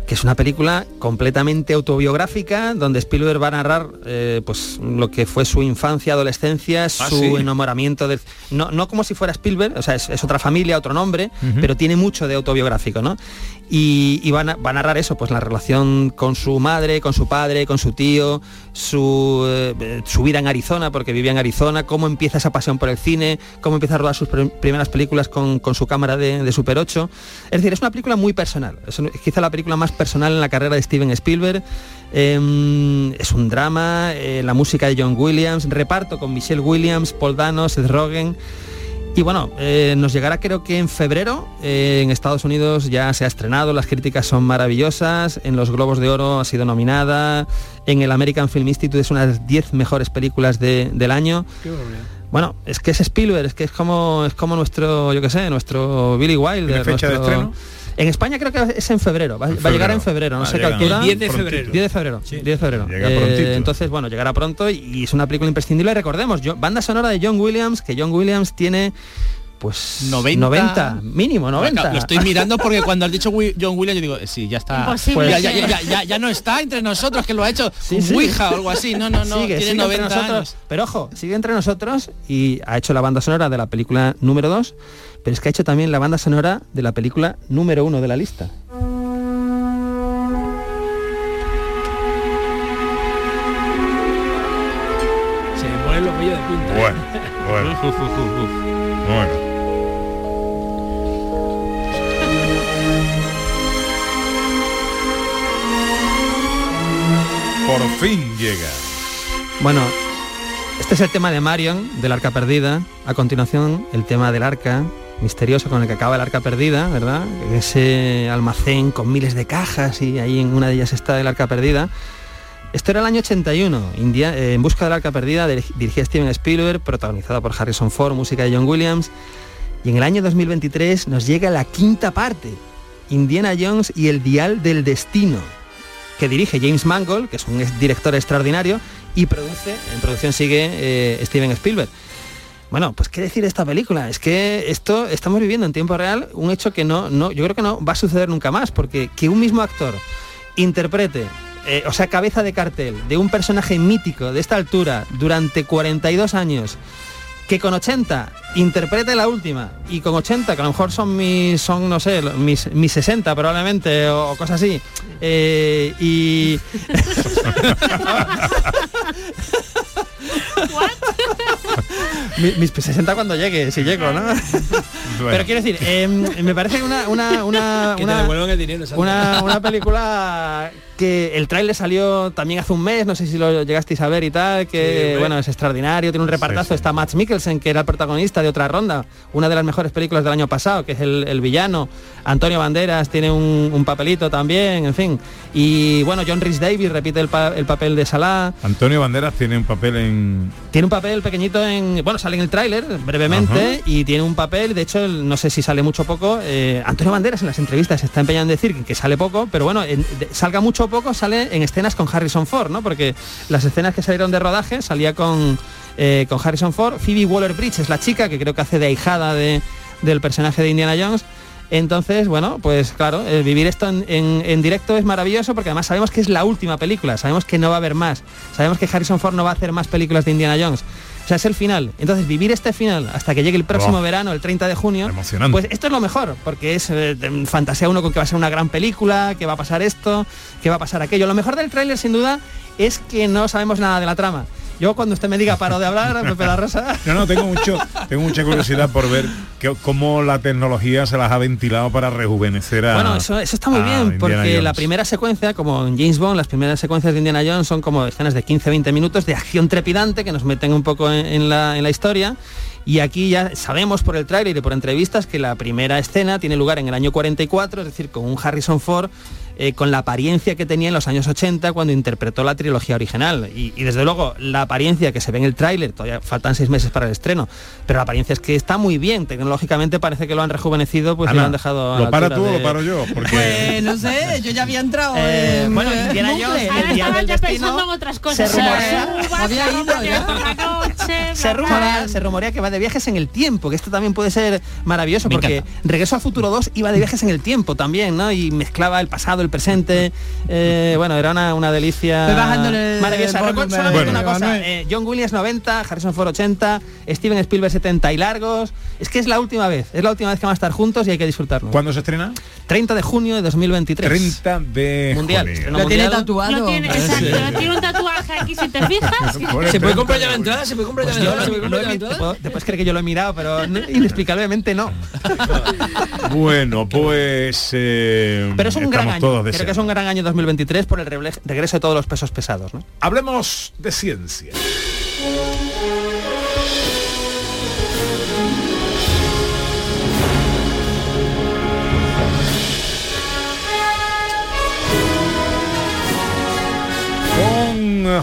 que es una película completamente autobiográfica donde Spielberg va a narrar eh, pues lo que fue su infancia, adolescencia, su sí. enamoramiento de no, no como si fuera Spielberg, o sea, es, es otra familia, otro nombre, pero tiene mucho de autobiográfico, ¿no? Y, y va, a, va a narrar eso, pues la relación con su madre, con su padre, con su tío, su, eh, su vida en Arizona, porque vivía en Arizona, cómo empieza esa pasión por el cine, cómo empieza a rodar sus pr- primeras películas con, su cámara de, Super 8. Es decir, es una película muy personal, es quizá la película más personal en la carrera de Steven Spielberg. Em, es un drama, eh, la música de John Williams, reparto con Michelle Williams, Paul Dano, Seth Rogen. Y bueno, eh, nos llegará creo que en febrero, eh, en Estados Unidos ya se ha estrenado, las críticas son maravillosas, en los Globos de Oro ha sido nominada, en el American Film Institute es una de las 10 mejores películas de- del año. Bueno, es que es Spielberg, es que es como, es como nuestro, yo qué sé, nuestro Billy Wilder. ¿Tiene fecha de nuestro- estreno? En España creo que es en febrero, va, va a llegar en febrero, no Ah, sé qué llega. altura. El 10 de febrero. 10 de febrero, 10 de febrero. Llega Eh, entonces, bueno, llegará pronto y es una película imprescindible. Recordemos, yo- banda sonora de John Williams, que John Williams tiene pues 90. 90 mínimo 90. Lo estoy mirando porque cuando has dicho John Williams yo digo, sí, ya está. Imposible ya, ya, ya, ya- ya no está entre nosotros, que lo ha hecho Sí, sí. Ouija o algo así. No, no, no. Sigue, tiene sigue entre 90 nosotros. años. Pero ojo, sigue entre nosotros y ha hecho la banda sonora de la película número 2, pero es que ha hecho también la banda sonora de la película número 1 de la lista. Se me ponen los vellos de punta. ¿eh? Bueno, bueno. Bueno. Por fin llega. Bueno, este es el tema de Marion, del arca perdida. A continuación, el tema del arca misterioso con el que acaba el arca perdida, ¿verdad? Ese almacén con miles de cajas y ahí en una de ellas está el arca perdida. Esto era el año 81, India- eh, En busca del arca perdida, dir- dirigida Steven Spielberg, protagonizada por Harrison Ford, música de John Williams. Y en el año 2023 nos llega la quinta parte, Indiana Jones y el dial del destino, que dirige James Mangold, que es un director extraordinario, y produce, en producción sigue eh, Steven Spielberg. Bueno, pues qué decir de esta película. Es que esto estamos viviendo en tiempo real un hecho que no, no, yo creo que no va a suceder nunca más, porque que un mismo actor interprete, eh, o sea, cabeza de cartel de un personaje mítico de esta altura durante 42 años, que con 80 interprete la última y con 80, que a lo mejor son mis, son, no sé, mis, mis 60 probablemente o, cosas así, eh, y... Mi- mis 60 cuando llegue, si llego, ¿no? Pero quiero decir, eh, me parece una, una, una, Que te una- devuelvan el dinero. Una, una película que el tráiler salió también hace un mes, no sé si lo llegasteis a ver y tal, que Sí, bueno, es extraordinario, tiene un repartazo, está Max Mikkelsen, que era el protagonista de otra ronda, una de las mejores películas del año pasado, que es el, el villano, Antonio Banderas tiene un, un papelito también, en fin, y bueno, John Rhys Davis repite el, pa- el papel de Salah, Antonio Banderas tiene un papel en... tiene un papel pequeñito en. Bueno, sale en el tráiler brevemente Ajá. y tiene un papel, de hecho, no sé si sale mucho o poco. eh, Antonio Banderas en las entrevistas se está empeñando en decir que sale poco, pero bueno, en- de- salga mucho o poco, sale en escenas con Harrison Ford, ¿no? Porque las escenas que salieron de rodaje salía con, eh, con Harrison Ford. Phoebe Waller Bridge es la chica que creo que hace de ahijada de, del personaje de Indiana Jones. Entonces, bueno, pues claro, el vivir esto en, en- en directo es maravilloso porque además sabemos que es la última película, sabemos que no va a haber más, sabemos que Harrison Ford no va a hacer más películas de Indiana Jones. O sea, es el final. Entonces, vivir este final hasta que llegue el próximo verano, el 30 de junio, Emocionante. pues esto es lo mejor, porque es eh, fantasea uno con que va a ser una gran película, que va a pasar esto, que va a pasar aquello. Lo mejor del tráiler, sin duda, es que no sabemos nada de la trama. Yo cuando usted me diga paro de hablar, Pepe la Rosa. No, no, tengo mucho, tengo mucha curiosidad por ver que- cómo la tecnología se las ha ventilado para rejuvenecer a. Bueno, eso, eso está muy bien, porque la primera secuencia, como en James Bond, las primeras secuencias de Indiana Jones son como escenas de 15-20 minutos de acción trepidante que nos meten un poco en, en la, en la historia. Y aquí ya sabemos por el tráiler y por entrevistas que la primera escena tiene lugar en el año 44, es decir, con un Harrison Ford eh, con la apariencia que tenía en los años 80 cuando interpretó la trilogía original. Y, y desde luego la apariencia que se ve en el tráiler, todavía faltan seis meses para el estreno, pero la apariencia es que está muy bien, tecnológicamente parece que lo han rejuvenecido, pues y lo han dejado... a ¿Lo la para tú o lo paro yo? Porque Pues no sé, yo ya había entrado. Eh, en- bueno, en Indiana bucle. Jones, el día del ya destino en otras cosas. se rumorea- se rumorea, se rumorea que va de viajes en el tiempo, que esto también puede ser maravilloso Me porque encanta. Regreso al Futuro 2 iba de viajes en el tiempo también, ¿no? Y mezclaba el pasado, el presente. Eh, bueno, era una, una delicia maravillosa. el Recuerdo solamente una Manuel. cosa, eh, John Williams 90, Harrison Ford 80, Steven Spielberg 70 y largos. Es que es la última vez, es la última vez que van a estar juntos y hay que disfrutarlo. ¿Cuándo se estrena? 30 de junio de 2023. 30 de Mundial. Lo tiene mundial. tatuado. Lo tiene, exacto, tiene un tatuaje aquí si te fijas. ¿Se puede comprar ya la entrada? ¿Se puede comprar ya Pues la entrada? ¿Se puede comprar ya la te entrada? te puedes creer que yo lo he mirado, pero no- inexplicablemente no. Bueno, pues eh, Pero es un gran estamos año. Todos Creo que es un gran año 2023 por el regreso de todos los pesos pesados. ¿no? Hablemos de ciencia.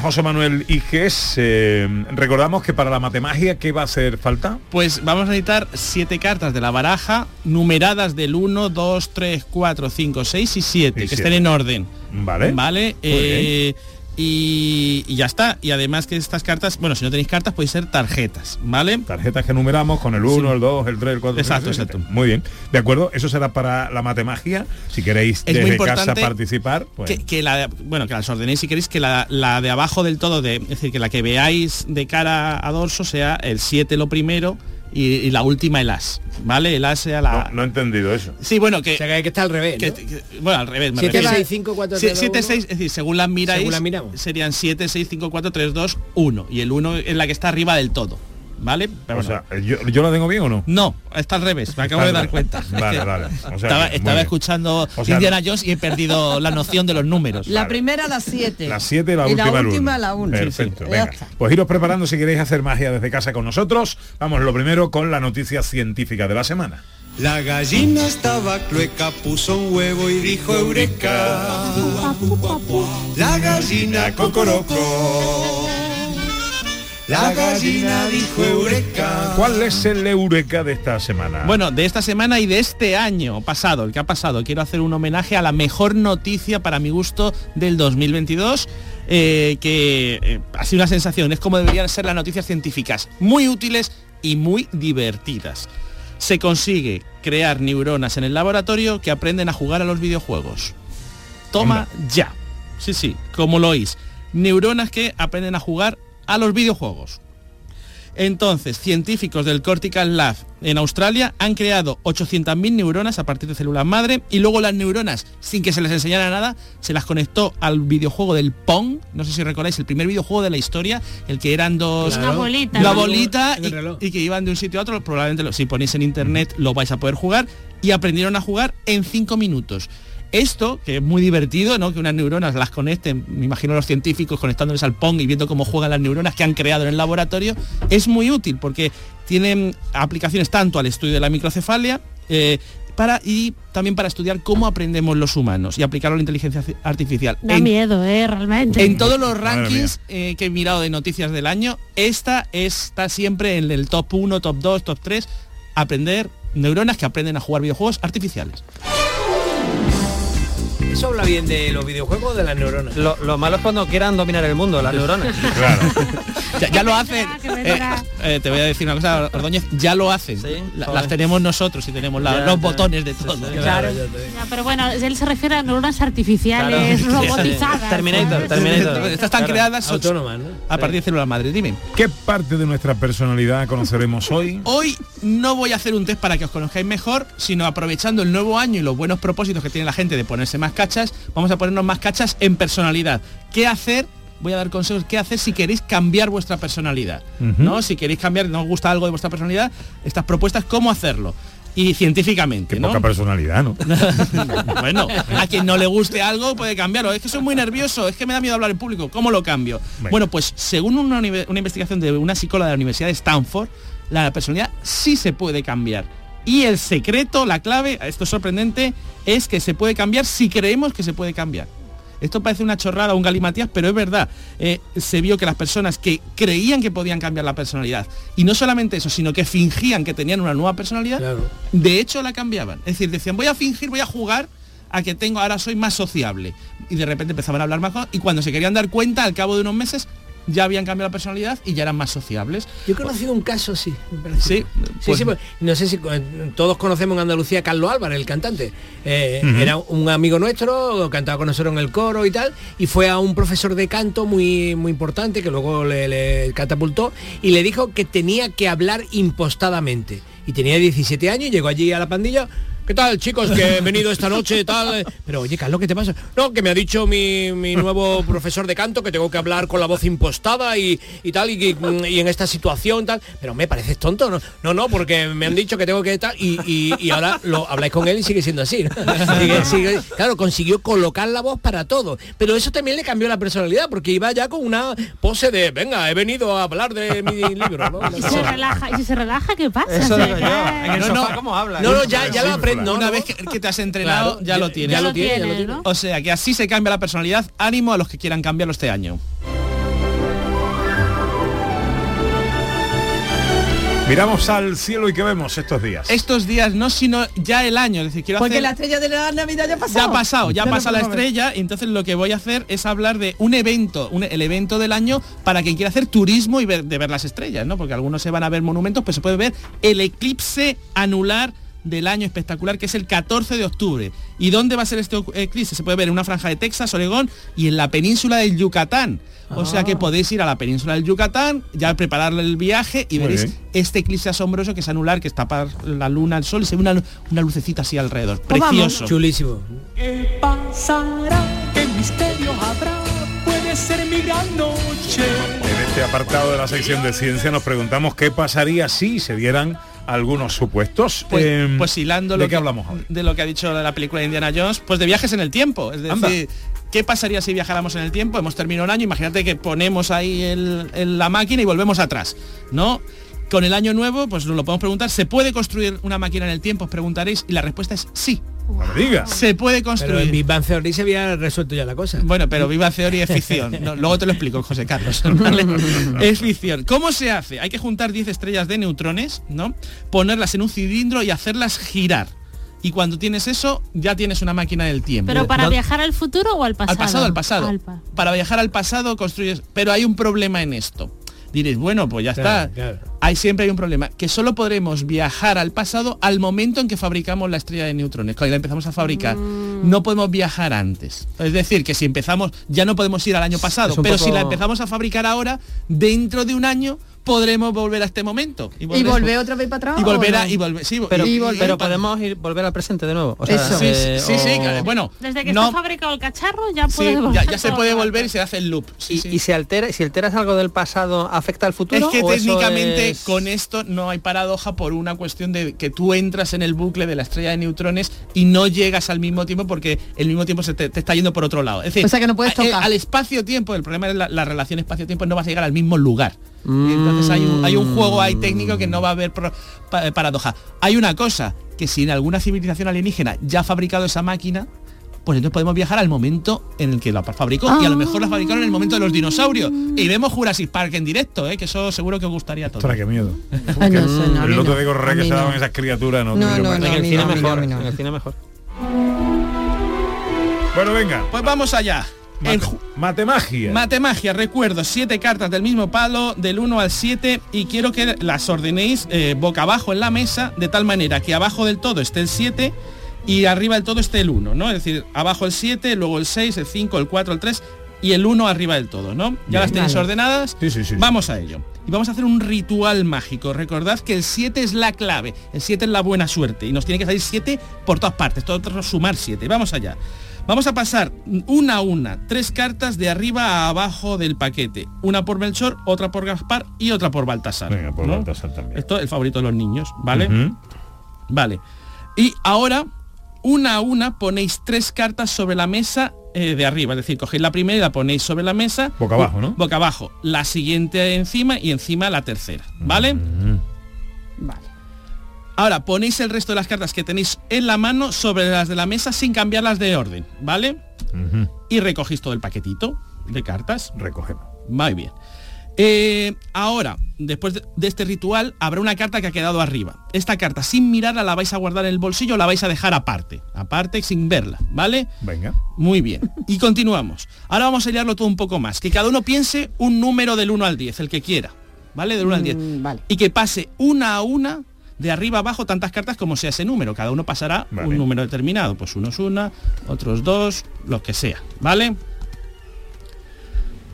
José Manuel Iges, eh, recordamos que para la matemagia, ¿qué va a hacer falta? Pues vamos a necesitar siete cartas de la baraja numeradas del 1, 2, 3, 4, 5, 6 y 7, que siete. estén en orden. Vale. Vale. Eh, y, y ya está. Y además que estas cartas, bueno, si no tenéis cartas, podéis ser tarjetas, ¿vale? Tarjetas que numeramos con el 1, Sí. el 2, el 3, el 4, Exacto, el 5, el exacto. 7. Muy bien. De acuerdo, eso será para la matemagia. Si queréis Es desde casa participar, pues Que, que la de- bueno, que las ordenéis si queréis que la, la de abajo del todo, de, es decir, que la que veáis de cara a dorso sea el 7 lo primero y, y la última el as, ¿vale? El as sea la... no, no he entendido eso. Sí, bueno, que... O sea, que hay que estar al revés, que- ¿no? que- bueno, al revés, me 7, refiero. 6, 5, 4, Sí, 3, 7, 2, 6, es decir, según las miráis, Según las miramos. serían 7, 6, 5, 4, 3, 2, 1. Y el 1 es la que está arriba del todo, ¿vale? Pero O bueno. sea, ¿yo, ¿yo lo tengo bien o no? No, está al revés, me acabo de dar cuenta. Vale, vale. O sea estaba escuchando O sea, Indiana Jones y he perdido la noción de los números. La primera a las 7. La 7 y la y última, la última uno. a la 1. Perfecto, venga. Pues iros preparando si queréis hacer magia desde casa con nosotros. Vamos, lo primero con la noticia científica de la semana. La gallina estaba clueca, puso un huevo y dijo eureka. La gallina cocorocó. La gallina dijo eureka. ¿Cuál es el eureka de esta semana? Bueno, de esta semana y de este año pasado, el que ha pasado, quiero hacer un homenaje a la mejor noticia para mi gusto del 2022, eh, que eh, ha sido una sensación, es como deberían ser las noticias científicas, muy útiles y muy divertidas. Se consigue crear neuronas en el laboratorio que aprenden a jugar a los videojuegos. Toma ya. Sí, sí, como lo oís. Neuronas que aprenden a jugar a los videojuegos. Entonces, científicos del Cortical Lab en Australia han creado 800.000 neuronas a partir de células madre y luego las neuronas, sin que se les enseñara nada, se las conectó al videojuego del Pong, no sé si recordáis, el primer videojuego de la historia, el que eran dos... Una bolita. La bolita y que iban de un sitio a otro, probablemente lo- si ponéis en internet lo vais a poder jugar y aprendieron a jugar en 5 minutos. Esto, que es muy divertido, ¿no? Que unas neuronas las conecten, me imagino los científicos conectándoles al Pong y viendo cómo juegan las neuronas que han creado en el laboratorio, es muy útil porque tienen aplicaciones tanto al estudio de la microcefalia, eh, para, y también para estudiar cómo aprendemos los humanos y aplicarlo a la inteligencia artificial. Da En- miedo, ¿eh? Realmente. en todos los rankings eh, que he mirado de noticias del año, esta está siempre en el top 1, top 2, top 3, aprender neuronas que aprenden a jugar videojuegos artificiales. ¿Eso habla bien de los videojuegos o de las neuronas? Lo, lo malo es cuando quieran dominar el mundo, las neuronas. Claro. Ya, ya lo hacen. Vendrá. Eh, eh, te voy a decir una cosa, Ordóñez, ya lo hacen. Sí, La- las tenemos nosotros y tenemos la- Ya, los botones de todo. sí, Claro. Ya, pero bueno, él se refiere a neuronas artificiales, Claro. robotizadas. Terminator, ¿sabes? Terminator. Estas están Claro. creadas Autónomas, ¿no? a partir de células madre. Dime. ¿Qué parte de nuestra personalidad conoceremos hoy? Hoy no voy a hacer un test para que os conozcáis mejor, sino aprovechando el nuevo año y los buenos propósitos que tiene la gente de ponerse más cachas, vamos a ponernos más cachas en personalidad. ¿Qué hacer? Voy a dar consejos qué hacer si queréis cambiar vuestra personalidad. ¿No? Si queréis cambiar, no os gusta algo de vuestra personalidad, estas propuestas, cómo hacerlo. Y científicamente, Qué ¿no? poca personalidad, ¿no? bueno, a quien no le guste algo puede cambiarlo. Es que soy muy nervioso, es que me da miedo hablar en público. ¿Cómo lo cambio? Bueno, pues según una, una investigación de una psicóloga de la Universidad de Stanford, la personalidad sí se puede cambiar. Y el secreto, la clave, esto es sorprendente, es que se puede cambiar si creemos que se puede cambiar. Esto parece una chorrada, un galimatías, pero es verdad. Eh, se vio que las personas que creían que podían cambiar la personalidad, y no solamente eso, sino que fingían que tenían una nueva personalidad, Claro. de hecho la cambiaban. Es decir, decían, voy a fingir, voy a jugar a que tengo, ahora soy más sociable. Y de repente empezaban a hablar más y cuando se querían dar cuenta, al cabo de unos meses, ya habían cambiado la personalidad y ya eran más sociables. Yo he conocido un caso, sí. me parece. Sí, Sí, pues- sí, pues, no sé si eh, todos conocemos en Andalucía a Carlos Álvarez, el cantante. Eh. Era un amigo nuestro, cantaba con nosotros en el coro y tal, y fue a un profesor de canto muy, muy importante que luego le, le catapultó y le dijo que tenía que hablar impostadamente. Y tenía 17 años llegó allí a la pandilla. ¿Qué tal, chicos? Que he venido esta noche, tal. eh. Pero oye, Carlos, ¿qué te pasa? No, que me ha dicho mi, mi nuevo profesor de canto que tengo que hablar con la voz impostada y, y tal, y, y- y en esta situación tal. Pero me pareces tonto, ¿no? No, no, porque me han dicho que tengo que tal, y, y- y ahora lo habláis con él y sigue siendo así. ¿no? Sigue- sigue- claro, consiguió colocar la voz para todo. Pero eso también le cambió la personalidad, porque iba ya con una pose de, venga, he venido a hablar de mi libro. ¿no? Y se relaja, y si se relaja, ¿qué pasa? Eso O sea, digo yo. ya- En el No, sofá, no. ¿cómo habla? No, no, ya, ya lo aprendí. No, Una no. vez que, que te has entrenado, Claro, ya lo tienes. ya lo lo tiene, ya lo tienes. O sea, que así se cambia la personalidad. Ánimo a los que quieran cambiarlo este año. Miramos al cielo y qué vemos estos días. Estos días no, sino ya el año. Es decir, quiero Porque hacer... la estrella de la Navidad ya ha pasado. Ya ha pasado, ya, pasa la estrella, y entonces lo que voy a hacer es hablar de un evento, un- el evento del año para quien quiera hacer turismo y ver, de ver las estrellas, ¿no? Porque algunos se van a ver monumentos, pues se puede ver el eclipse anular del año espectacular que es el 14 de octubre. ¿Y dónde va a ser este eclipse? Se puede ver en una franja de Texas, Oregón y en la península del Yucatán. O sea Ah. que podéis ir a la península del Yucatán, ya prepararle el viaje y Muy veréis bien. este eclipse asombroso que es anular, que está para la luna, el sol y se ve una, una lucecita así alrededor. Pues vamos. Precioso. Chulísimo. ¿Qué pasará? ¿Qué misterio habrá? Puede ser mi gran noche. En este apartado de la sección de ciencia nos preguntamos qué pasaría si se dieran algunos supuestos. Pues, pues hilando ¿De lo qué que, hablamos hoy? de lo que ha dicho la película de Indiana Jones, pues de viajes en el tiempo. Es Anda. decir, ¿qué pasaría si viajáramos en el tiempo? Hemos terminado un año, imagínate que ponemos ahí el- el- la máquina y volvemos atrás, ¿no? Con el año nuevo, pues nos lo podemos preguntar, ¿se puede construir una máquina en el tiempo? Os preguntaréis, y la respuesta es sí. No me digas. Se puede Pero en construir. Big Bang Theory se había resuelto ya la cosa. Bueno, pero Viva Theory es ficción. No, luego te lo explico, José Carlos. ¿vale? Es ficción. ¿Cómo se hace? Hay que juntar 10 estrellas de neutrones, ¿no? Ponerlas en un cilindro y hacerlas girar. Y cuando tienes eso, ya tienes una máquina del tiempo. Pero para ¿No? viajar al futuro o al pasado. Al pasado, al pasado. Al pa- Para viajar al pasado construyes... Pero hay un problema en esto. Diréis, bueno, pues ya Claro, está. claro. Hay siempre hay un problema, que solo podremos viajar al pasado al momento en que fabricamos la estrella de neutrones, cuando la empezamos a fabricar. Mm. No podemos viajar antes. Es decir, que si empezamos, ya no podemos ir al año pasado, pero poco- si la empezamos a fabricar ahora, dentro de un año podremos volver a este momento. Y volver- volver otra vez para atrás. y volver ¿o a no? y volver sí, Pero, y- y- pero y- podemos ir volver al presente de nuevo. O sea, Eso. sí, eh, sí, sí, o- claro, bueno Desde que no, está fabricado el cacharro ya sí, puede ya, volver ya se puede volver y se hace el loop sí, y, sí. y si altera, si alteras algo del pasado, ¿afecta al futuro? Es que o eso técnicamente es- con esto no hay paradoja por una cuestión de que tú entras en el bucle de la estrella de neutrones y no llegas al mismo tiempo porque el mismo tiempo se te, te está yendo por otro lado. Es decir, O sea que no puedes a- eh, tocar. al espacio-tiempo, el problema es la, la relación espacio-tiempo, no vas a llegar al mismo lugar. Y entonces hay un, hay un juego ahí técnico que no va a haber pro- pa- paradoja. Hay una cosa, que si en alguna civilización alienígena ya ha fabricado esa máquina, pues entonces podemos viajar al momento en el que la fabricó y a lo mejor la fabricaron en el momento de los dinosaurios. Y vemos Jurassic Park en directo, ¿eh? que eso seguro que os gustaría a todos. Ostras, qué miedo. Ay, no, eso no, a el no, de correr que se daban no. esas criaturas no, No, no, en el cine mejor, en el cine mejor. Bueno, venga. Pues vamos allá. Matemagia. Matemagia, recuerdo, siete cartas del mismo palo, del 1 al 7, y quiero que las ordenéis eh, boca abajo en la mesa, de tal manera que abajo del todo esté el 7 y arriba del todo esté el 1, ¿no? Es decir, abajo el 7, luego el 6, el 5, el 4, el 3 y el 1 arriba del todo, ¿no? ¿Ya las tenéis Vale. ordenadas? Sí, sí, sí, sí. Vamos a ello. Y vamos a hacer un ritual mágico. Recordad que el 7 es la clave, el 7 es la buena suerte y nos tiene que salir 7 por todas partes, todo sumar 7. Vamos allá. Vamos a pasar una a una, tres cartas de arriba a abajo del paquete. Una por Melchor, otra por Gaspar y otra por Baltasar. Venga, por ¿no? Baltasar también. Esto es el favorito de los niños, ¿vale? Vale. Y ahora, una a una, ponéis tres cartas sobre la mesa eh, de arriba. Es decir, cogéis la primera y la ponéis sobre la mesa. Boca abajo, ¿no? Boca abajo. La siguiente encima y encima la tercera. ¿Vale? Vale. Ahora ponéis el resto de las cartas que tenéis en la mano sobre las de la mesa sin cambiarlas de orden. ¿Vale? Y recogéis todo el paquetito de cartas. Recogemos. Muy bien. Eh, ahora, después de, de este ritual, habrá una carta que ha quedado arriba. Esta carta, sin mirarla, la vais a guardar en el bolsillo o la vais a dejar aparte. Aparte, sin verla, ¿vale? Venga. Muy bien. Y continuamos. Ahora vamos a liarlo todo un poco más. Que cada uno piense un número del 1 al 10, el que quiera. ¿Vale? Del 1 al 10. Y que pase una a una de arriba abajo tantas cartas como sea ese número. Cada uno pasará Vale. un número determinado. Pues unos una, otros dos, lo que sea. ¿Vale?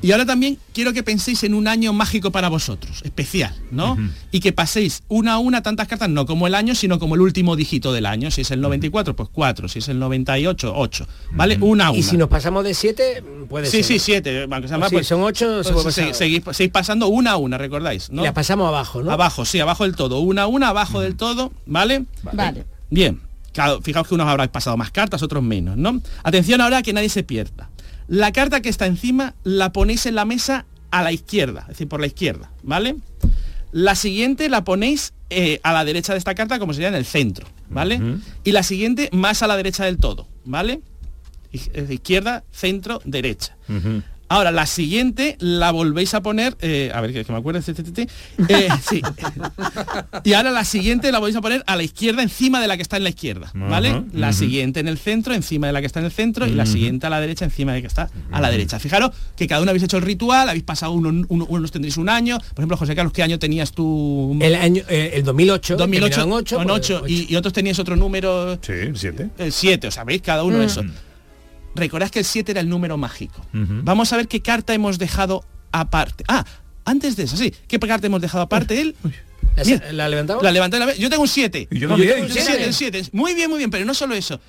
Y ahora también quiero que penséis en un año mágico para vosotros, especial, ¿no? Y que paséis una a una tantas cartas, no como el año, sino como el último dígito del año. Si es el 94, pues 4. Si es el 98, 8. ¿Vale? Una a una. Y si nos pasamos de 7, puede Sí, ser. sí, aunque sea O más, si pues- son ocho, se pues se- seguís, seguís pasando una a una, recordáis, ¿no? Y pasamos abajo, ¿no? Abajo, sí, abajo del todo. Una a una, abajo del todo, ¿vale? Vale. Bien. Claro, fijaos que unos habráis pasado más cartas, otros menos, ¿no? Atención ahora que nadie se pierda. La carta que está encima la ponéis en la mesa a la izquierda, es decir, por la izquierda, ¿vale? La siguiente la ponéis eh, a la derecha de esta carta, como sería en el centro, ¿vale? Y la siguiente más a la derecha del todo, ¿vale? Izquierda, centro, derecha. Ahora, la siguiente la volvéis a poner, eh, a ver, que, que me acuerdo. Eh, sí. Y ahora la siguiente la volvéis a poner a la izquierda encima de la que está en la izquierda, ¿vale? La siguiente en el centro, encima de la que está en el centro, y la siguiente a la derecha, encima de la que está a la derecha. Fijaros que cada uno habéis hecho el ritual, habéis pasado uno, uno- unos tendréis un año. Por ejemplo, José Carlos, ¿qué año tenías tú? El año, eh, el 2008. 2008, terminaron ocho, con pues, 8, y, y otros teníais otro número. Sí, 7. El 7, o sabéis, cada uno Mm. eso. Recordad que el 7 era el número mágico. Vamos a ver qué carta hemos dejado aparte. Ah, antes de eso, sí. ¿Qué carta hemos dejado aparte? Él. ¿La, Mira, ¿La levantamos? la levanté la. Yo tengo un 7. Y yo también. El 7, el 7. Muy bien, muy bien, pero no solo eso.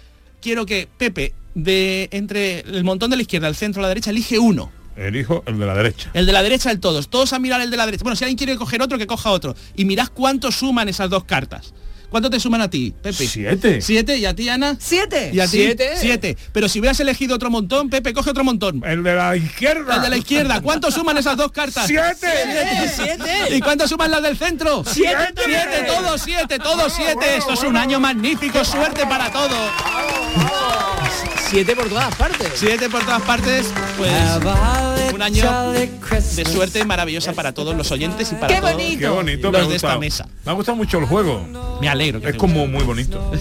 Quiero que Pepe, de entre el montón de la izquierda, al centro, a la derecha, elige uno. Elijo el de la derecha. El de la derecha del todos. Todos a mirar el de la derecha. Bueno, si alguien quiere coger otro, que coja otro. Y mirad cuánto suman esas dos cartas. ¿Cuánto te suman a ti, Pepe? Siete. ¿Siete? ¿Y a ti, Ana? Siete. ¿Y a ti? ¿Siete? Siete. Pero si hubieras elegido otro montón, Pepe, coge otro montón. El de la izquierda. El de la izquierda. ¿Cuánto suman esas dos cartas? ¡Siete! ¡Siete! ¡Siete! ¿Y cuánto suman las del centro? ¡Siete! ¡Siete! Todos siete, todos siete. Esto es un año magnífico. Suerte para todos. Siete por todas partes. Siete por todas partes. Pues un año de suerte maravillosa para todos los oyentes y para ¡Qué todos bonito! Qué bonito, me ha los de esta gustado. mesa. Me ha gustado mucho el juego. Me alegro. que Es como guste. muy bonito.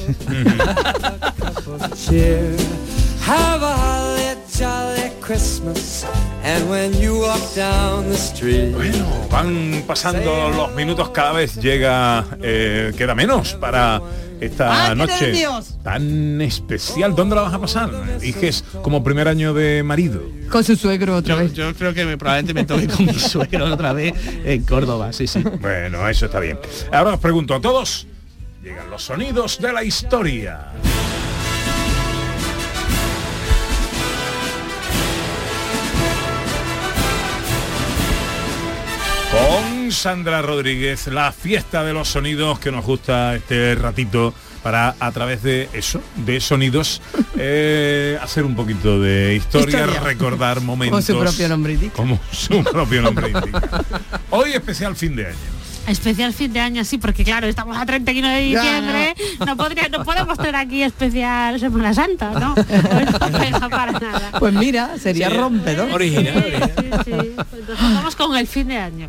cheer. Have a holly jolly Christmas. And when you walk down the street. Bueno, van pasando los minutos, cada vez llega, eh, queda menos para esta ¡Ah, noche tan especial. ¿Dónde la vas a pasar? Dijes como primer año de marido. Con su suegro otra Yo, vez. yo creo que me, probablemente me toque con mi suegro otra vez en Córdoba, sí, sí. Bueno, eso está bien. Ahora os pregunto a todos, llegan los sonidos de la historia. Con Sandra Rodríguez, la fiesta de los sonidos que nos gusta este ratito para a través de eso, de sonidos, eh, hacer un poquito de historia, Historia. recordar momentos. Como su propio nombre indica. Como su propio nombre indica. Hoy especial fin de año. Especial fin de año, sí, porque claro, estamos a 31 de Ya, diciembre, no, podría, no podemos tener aquí especial Semana Santa, ¿no? Pues no pega para nada. Pues mira, sería Sí. rompedor. Original. original. Sí, sí. Entonces vamos con el fin de año.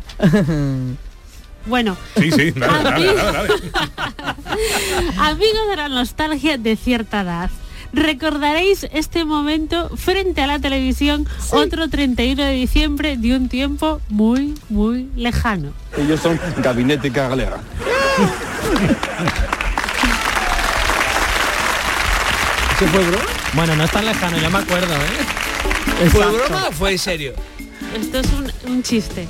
Bueno, Sí, sí, dale, dale, dale, dale. amigos de la nostalgia de cierta edad. Recordaréis este momento frente a la televisión otro 31 de diciembre de un tiempo muy, muy lejano. Ellos son Gabinete Galera. ¿Eso fue broma? Bueno, no es tan lejano, yo me acuerdo, ¿eh? ¿Fue broma o fue en serio? Esto es un, un chiste.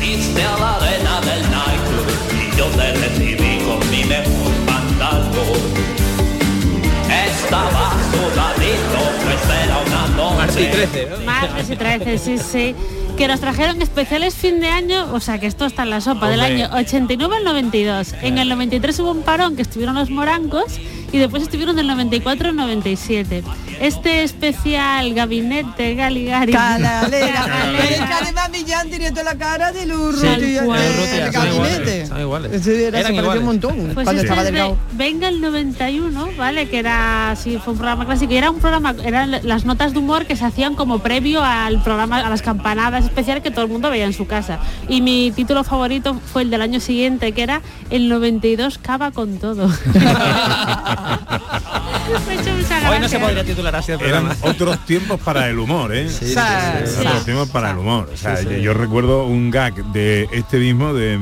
Viste a la arena del nightclub y yo te recibí con mi mejor pantalón. Estaba sudadito, pues era una noche. Martí 13, ¿no? Martes y 13, sí, sí. Que nos trajeron especiales fin de año, o sea que esto está en la sopa, del Hombre. año 89 al 92. En el 93 hubo un parón que estuvieron los morancos y después estuvieron del 94 al 97. Este especial gabinete Galigari. Calalera. Calalera. Pero es que además Millán tenía toda la cara Urrutia. De- del son gabinete. iguales, son iguales. Ese era, Eran iguales. un montón Pues cuando este estaba es de delgado. Venga el 91, ¿vale? Que era así, fue un programa clásico. Y era un programa, eran las notas de humor que se hacían como previo al programa, a las campanadas especiales que todo el mundo veía en su casa. Y mi título favorito fue el del año siguiente, que era El 92 cava con todo. Hoy no se podría titular así el programa. Eran otros tiempos para el humor, ¿eh? Sí, sí, sí, sí. Otros tiempos para el humor. O sea, Sí, sí. yo recuerdo un gag de este mismo, de,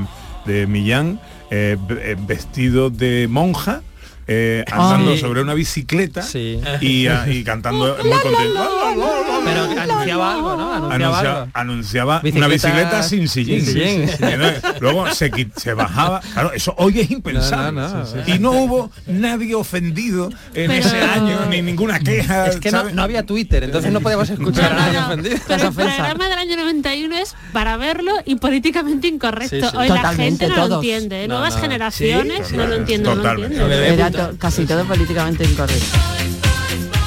de Millán, eh, eh, vestido de monja. Eh, andando sí. sobre una bicicleta Sí. y, ah, y cantando muy contento. Pero anunciaba algo, ¿no? Anunciaba Anuncia- algo. anunciaba una Bicicleta bicicleta sin sillín. sin sillín. Sí, sí, Luego se, se bajaba. Claro, eso hoy es impensable. No, no, no. Y no hubo nadie ofendido en Pero- ese año, ni ninguna queja. Es que no, había Twitter, entonces no podíamos escuchar a nadie ofendido. Pero el programa del año 91 es para verlo y políticamente incorrecto. Sí, sí. Hoy la Totalmente, gente no lo todos. entiende. ¿eh? No, Nuevas no. generaciones Sí, no lo entienden. To- casi todo políticamente incorrecto.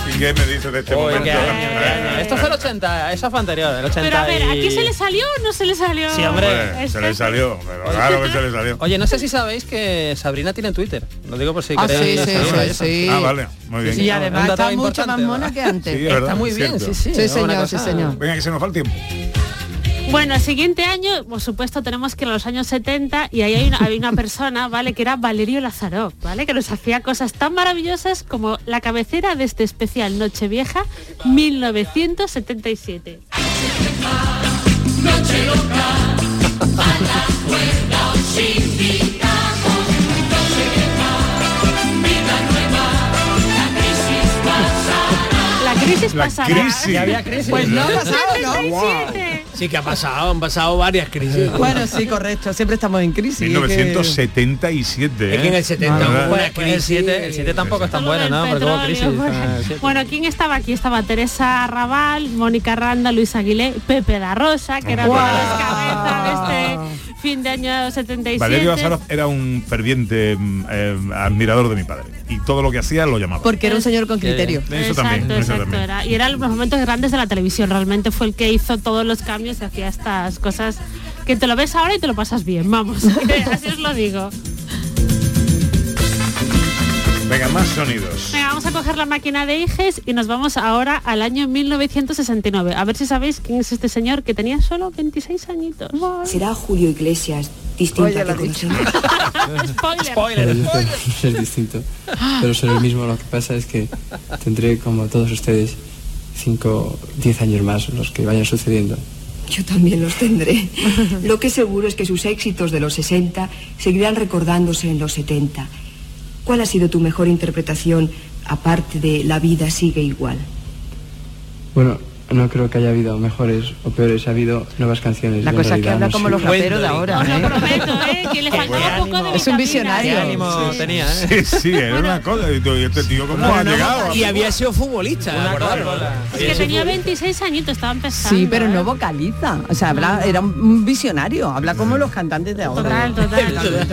¿Y qué me dices de este Uy, momento? año, qué año. Esto fue el 80, eso fue anterior, el 80 Pero a ver, y- ¿aquí se le salió o no se le salió? Sí, hombre. Hombre, se le salió, pero claro que se le salió. Oye, no sé si sabéis que Sabrina tiene Twitter. Lo digo por si Ah, sí, queréis sí, sí, eso. sí. Ah, vale, muy bien. Y además está mucho más mona que antes. Sí, Está muy bien, sí, sí. Sí, señor, sí, señor. Venga, que se nos va el tiempo. Bueno, el siguiente año, por supuesto, tenemos que ir a los años 70 y ahí hay una, había una persona, ¿vale? Que era Valerio Lazarov, ¿vale? Que nos hacía cosas tan maravillosas como la cabecera de este especial Nochevieja 1977. La crisis La pasará. crisis. Ya había crisis. Pues no ha pasado, ¿no? 77. Sí que ha pasado, han pasado varias crisis. Bueno, sí, correcto. Siempre estamos en crisis. es que- 1977. Es que en el 70 Madre hubo mía. una Pues el crisis. 7, el 7 tampoco es tan del ¿no? Hubo petróleo, crisis. bueno. siete. Bueno, ¿quién estaba aquí? Estaba Teresa Raval, Mónica Randa, Luis Aguilé, Pepe da Rosa, que eran Guau. todas las cabezas de este fin de año 77. Valerio Azarov era un ferviente mm, eh, admirador de mi padre y todo lo que hacía lo llamaba. Porque era un señor con criterio. Eso exacto, también, eso también. era- y eran los momentos grandes de la televisión. Realmente fue el que hizo todos los cambios y hacía estas cosas que te lo ves ahora y te lo pasas bien, vamos. Así os lo digo. Venga, más sonidos. Venga, vamos a coger la máquina de Iges y nos vamos ahora al año 1969. A ver si sabéis quién es este señor que tenía solo 26 añitos. Será Julio Iglesias, distinto Oye, dicho. Spoiler. Pero yo creo que es distinto. Pero será el mismo. Lo que pasa es que tendré, como todos ustedes, 5, 10 años más los que vayan sucediendo. Yo también los tendré. Lo que es seguro es que sus éxitos de los 60 seguirán recordándose en los 70. ¿Cuál ha sido tu mejor interpretación aparte de La vida sigue igual? Bueno, no creo que haya habido mejores o peores. Ha habido nuevas canciones. La cosa es que habla como los raperos de ahora. Os lo ¿eh? prometo, ¿eh? Que le faltaba un poco de Es un visionario. Qué ánimo tenía, ¿eh? Sí, sí, era una cosa. Y tú, ¿y este tío cómo ha llegado? Y había sido futbolista. Es que tenía 26 añitos, estaba empezando. Sí, pero no vocaliza. O sea, habla, era un- visionario. Habla como los cantantes de ahora. Total, total.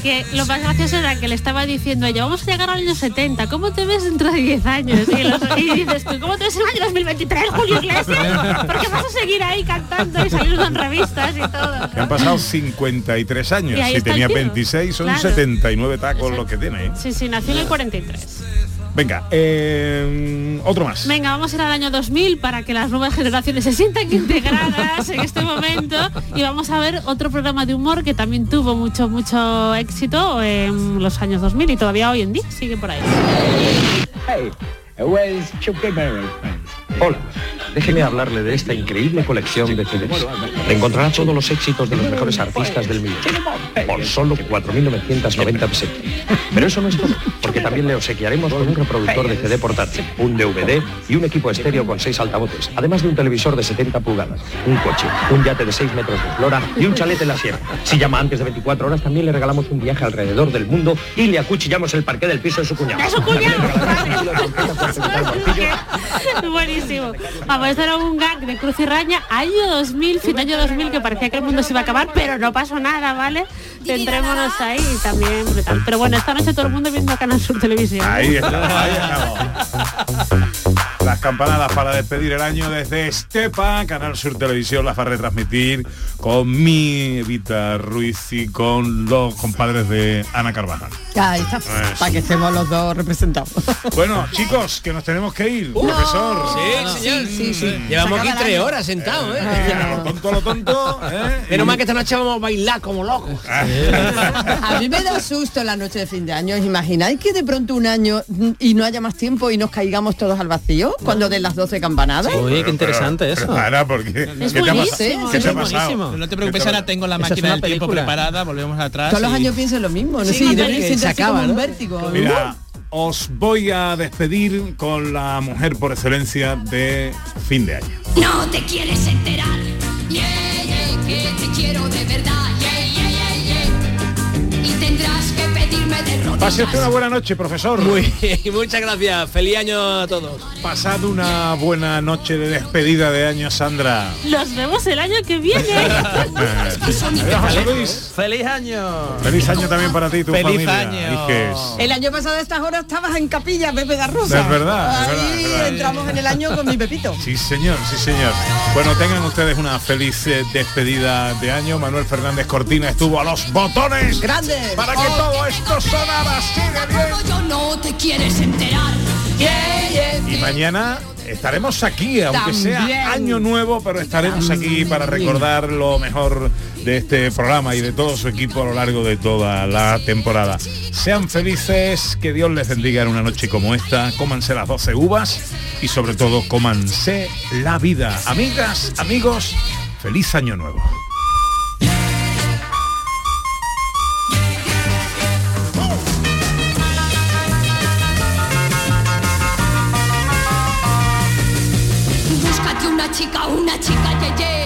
que lo más gracioso era que le estaba diciendo a ella, vamos a llegar al año 70, ¿cómo te ves dentro de 10 años? Y, los- y dices tú, ¿cómo te ves en el año 2023, Julio Iglesias? Porque vas a seguir ahí cantando y saliendo en revistas y todo. Que han pasado 53 años. Si tenía tío. 26, son Claro. 79 tacos lo que tiene. ¿eh? Sí, sí, nació en el 43. Venga, eh, otro más. Venga, vamos a ir al año 2000 para que las nuevas generaciones se sientan integradas en este momento y vamos a ver otro programa de humor que también tuvo mucho, mucho éxito en los años 2000 y todavía hoy en día sigue por ahí. Hey, where's Away, friends? Hola. Déjeme hablarle de esta increíble colección de CDs. Encontrará todos los éxitos de los mejores artistas del mundo por solo 4.990 pesetas. Pero eso no es todo, porque también le obsequiaremos con un reproductor de CD portátil, un DVD y un equipo estéreo con seis altavoces, además de un televisor de 70 pulgadas, un coche, un yate de 6 metros de flora y un chalet en la sierra. Si llama antes de 24 horas, también le regalamos un viaje alrededor del mundo y le acuchillamos el parqué del piso de su cuñado. ¡De su cuñado! Buenísimo. Pues era un gag de Cruz y Raña, año 2000, fin año 2000, que parecía que el mundo se iba a acabar, pero no pasó nada, ¿vale? Tendrémonos ahí también brutal. Pero bueno, esta noche todo el mundo viendo Canal Sur Televisión. Ahí está, ahí estamos. Las campanadas para despedir el año desde Estepa, Canal Sur Televisión las va a retransmitir con mi Evita Ruiz y con los compadres de Ana Carvajal. Ahí está, Eso. para que estemos los dos representados. Bueno, chicos, que nos tenemos que ir, Uh, profesor. Sí, señor. sí, sí. Llevamos Se aquí tres año. horas sentados, ¿eh? A lo tonto, lo tonto. ¿eh? Menos mal que esta noche vamos a bailar como locos. A mí me da susto la noche de fin de año. ¿Os imagináis que de pronto un año mm, y no haya más tiempo y nos caigamos todos al vacío cuando den las 12 campanadas? Oye, qué interesante Pero, eso. Ana, porque Es ¿qué te ha buenísimo, pasado? ¿Qué es te ha pasado? buenísimo. No te preocupes, ¿Qué te ha ahora tengo la es máquina del tiempo película. preparada, volvemos atrás. Todos los años piensan lo mismo, ¿no? Sí, se acaba, un vértigo. Mira, os voy a despedir con la mujer por excelencia de fin de año. No te quieres enterar. Yeah, yeah, que te quiero de verdad. Yeah, yeah, yeah, yeah. Y tendrás que de. Pase usted una buena noche, profesor. Muy bien, muchas gracias. Feliz año a todos. Pasad una buena noche de despedida de año, Sandra. Los vemos el año que viene. José Luis. ¡Feliz año! Feliz año también para ti y tu Feliz familia. año. El año pasado a estas horas estabas en capilla, Pepe Garrosa. Es verdad, Ahí verdad, es verdad. entramos en el año con mi Pepito. Sí, señor, sí, señor. Bueno, tengan ustedes una feliz eh, despedida de año. Manuel Fernández Cortina estuvo a los botones ¡Grande! para que todo esto sonara así de bien. Yo no te quieres enterar. Yeah, yeah. Y mañana estaremos aquí, aunque También. sea año nuevo, pero estaremos aquí para recordar lo mejor de este programa y de todo su equipo a lo largo de toda la temporada. Sean felices, que Dios les bendiga en una noche como esta, cómanse las 12 uvas y sobre todo cómanse la vida. Amigas, amigos, feliz año nuevo. Chica, una chica, ye, ye,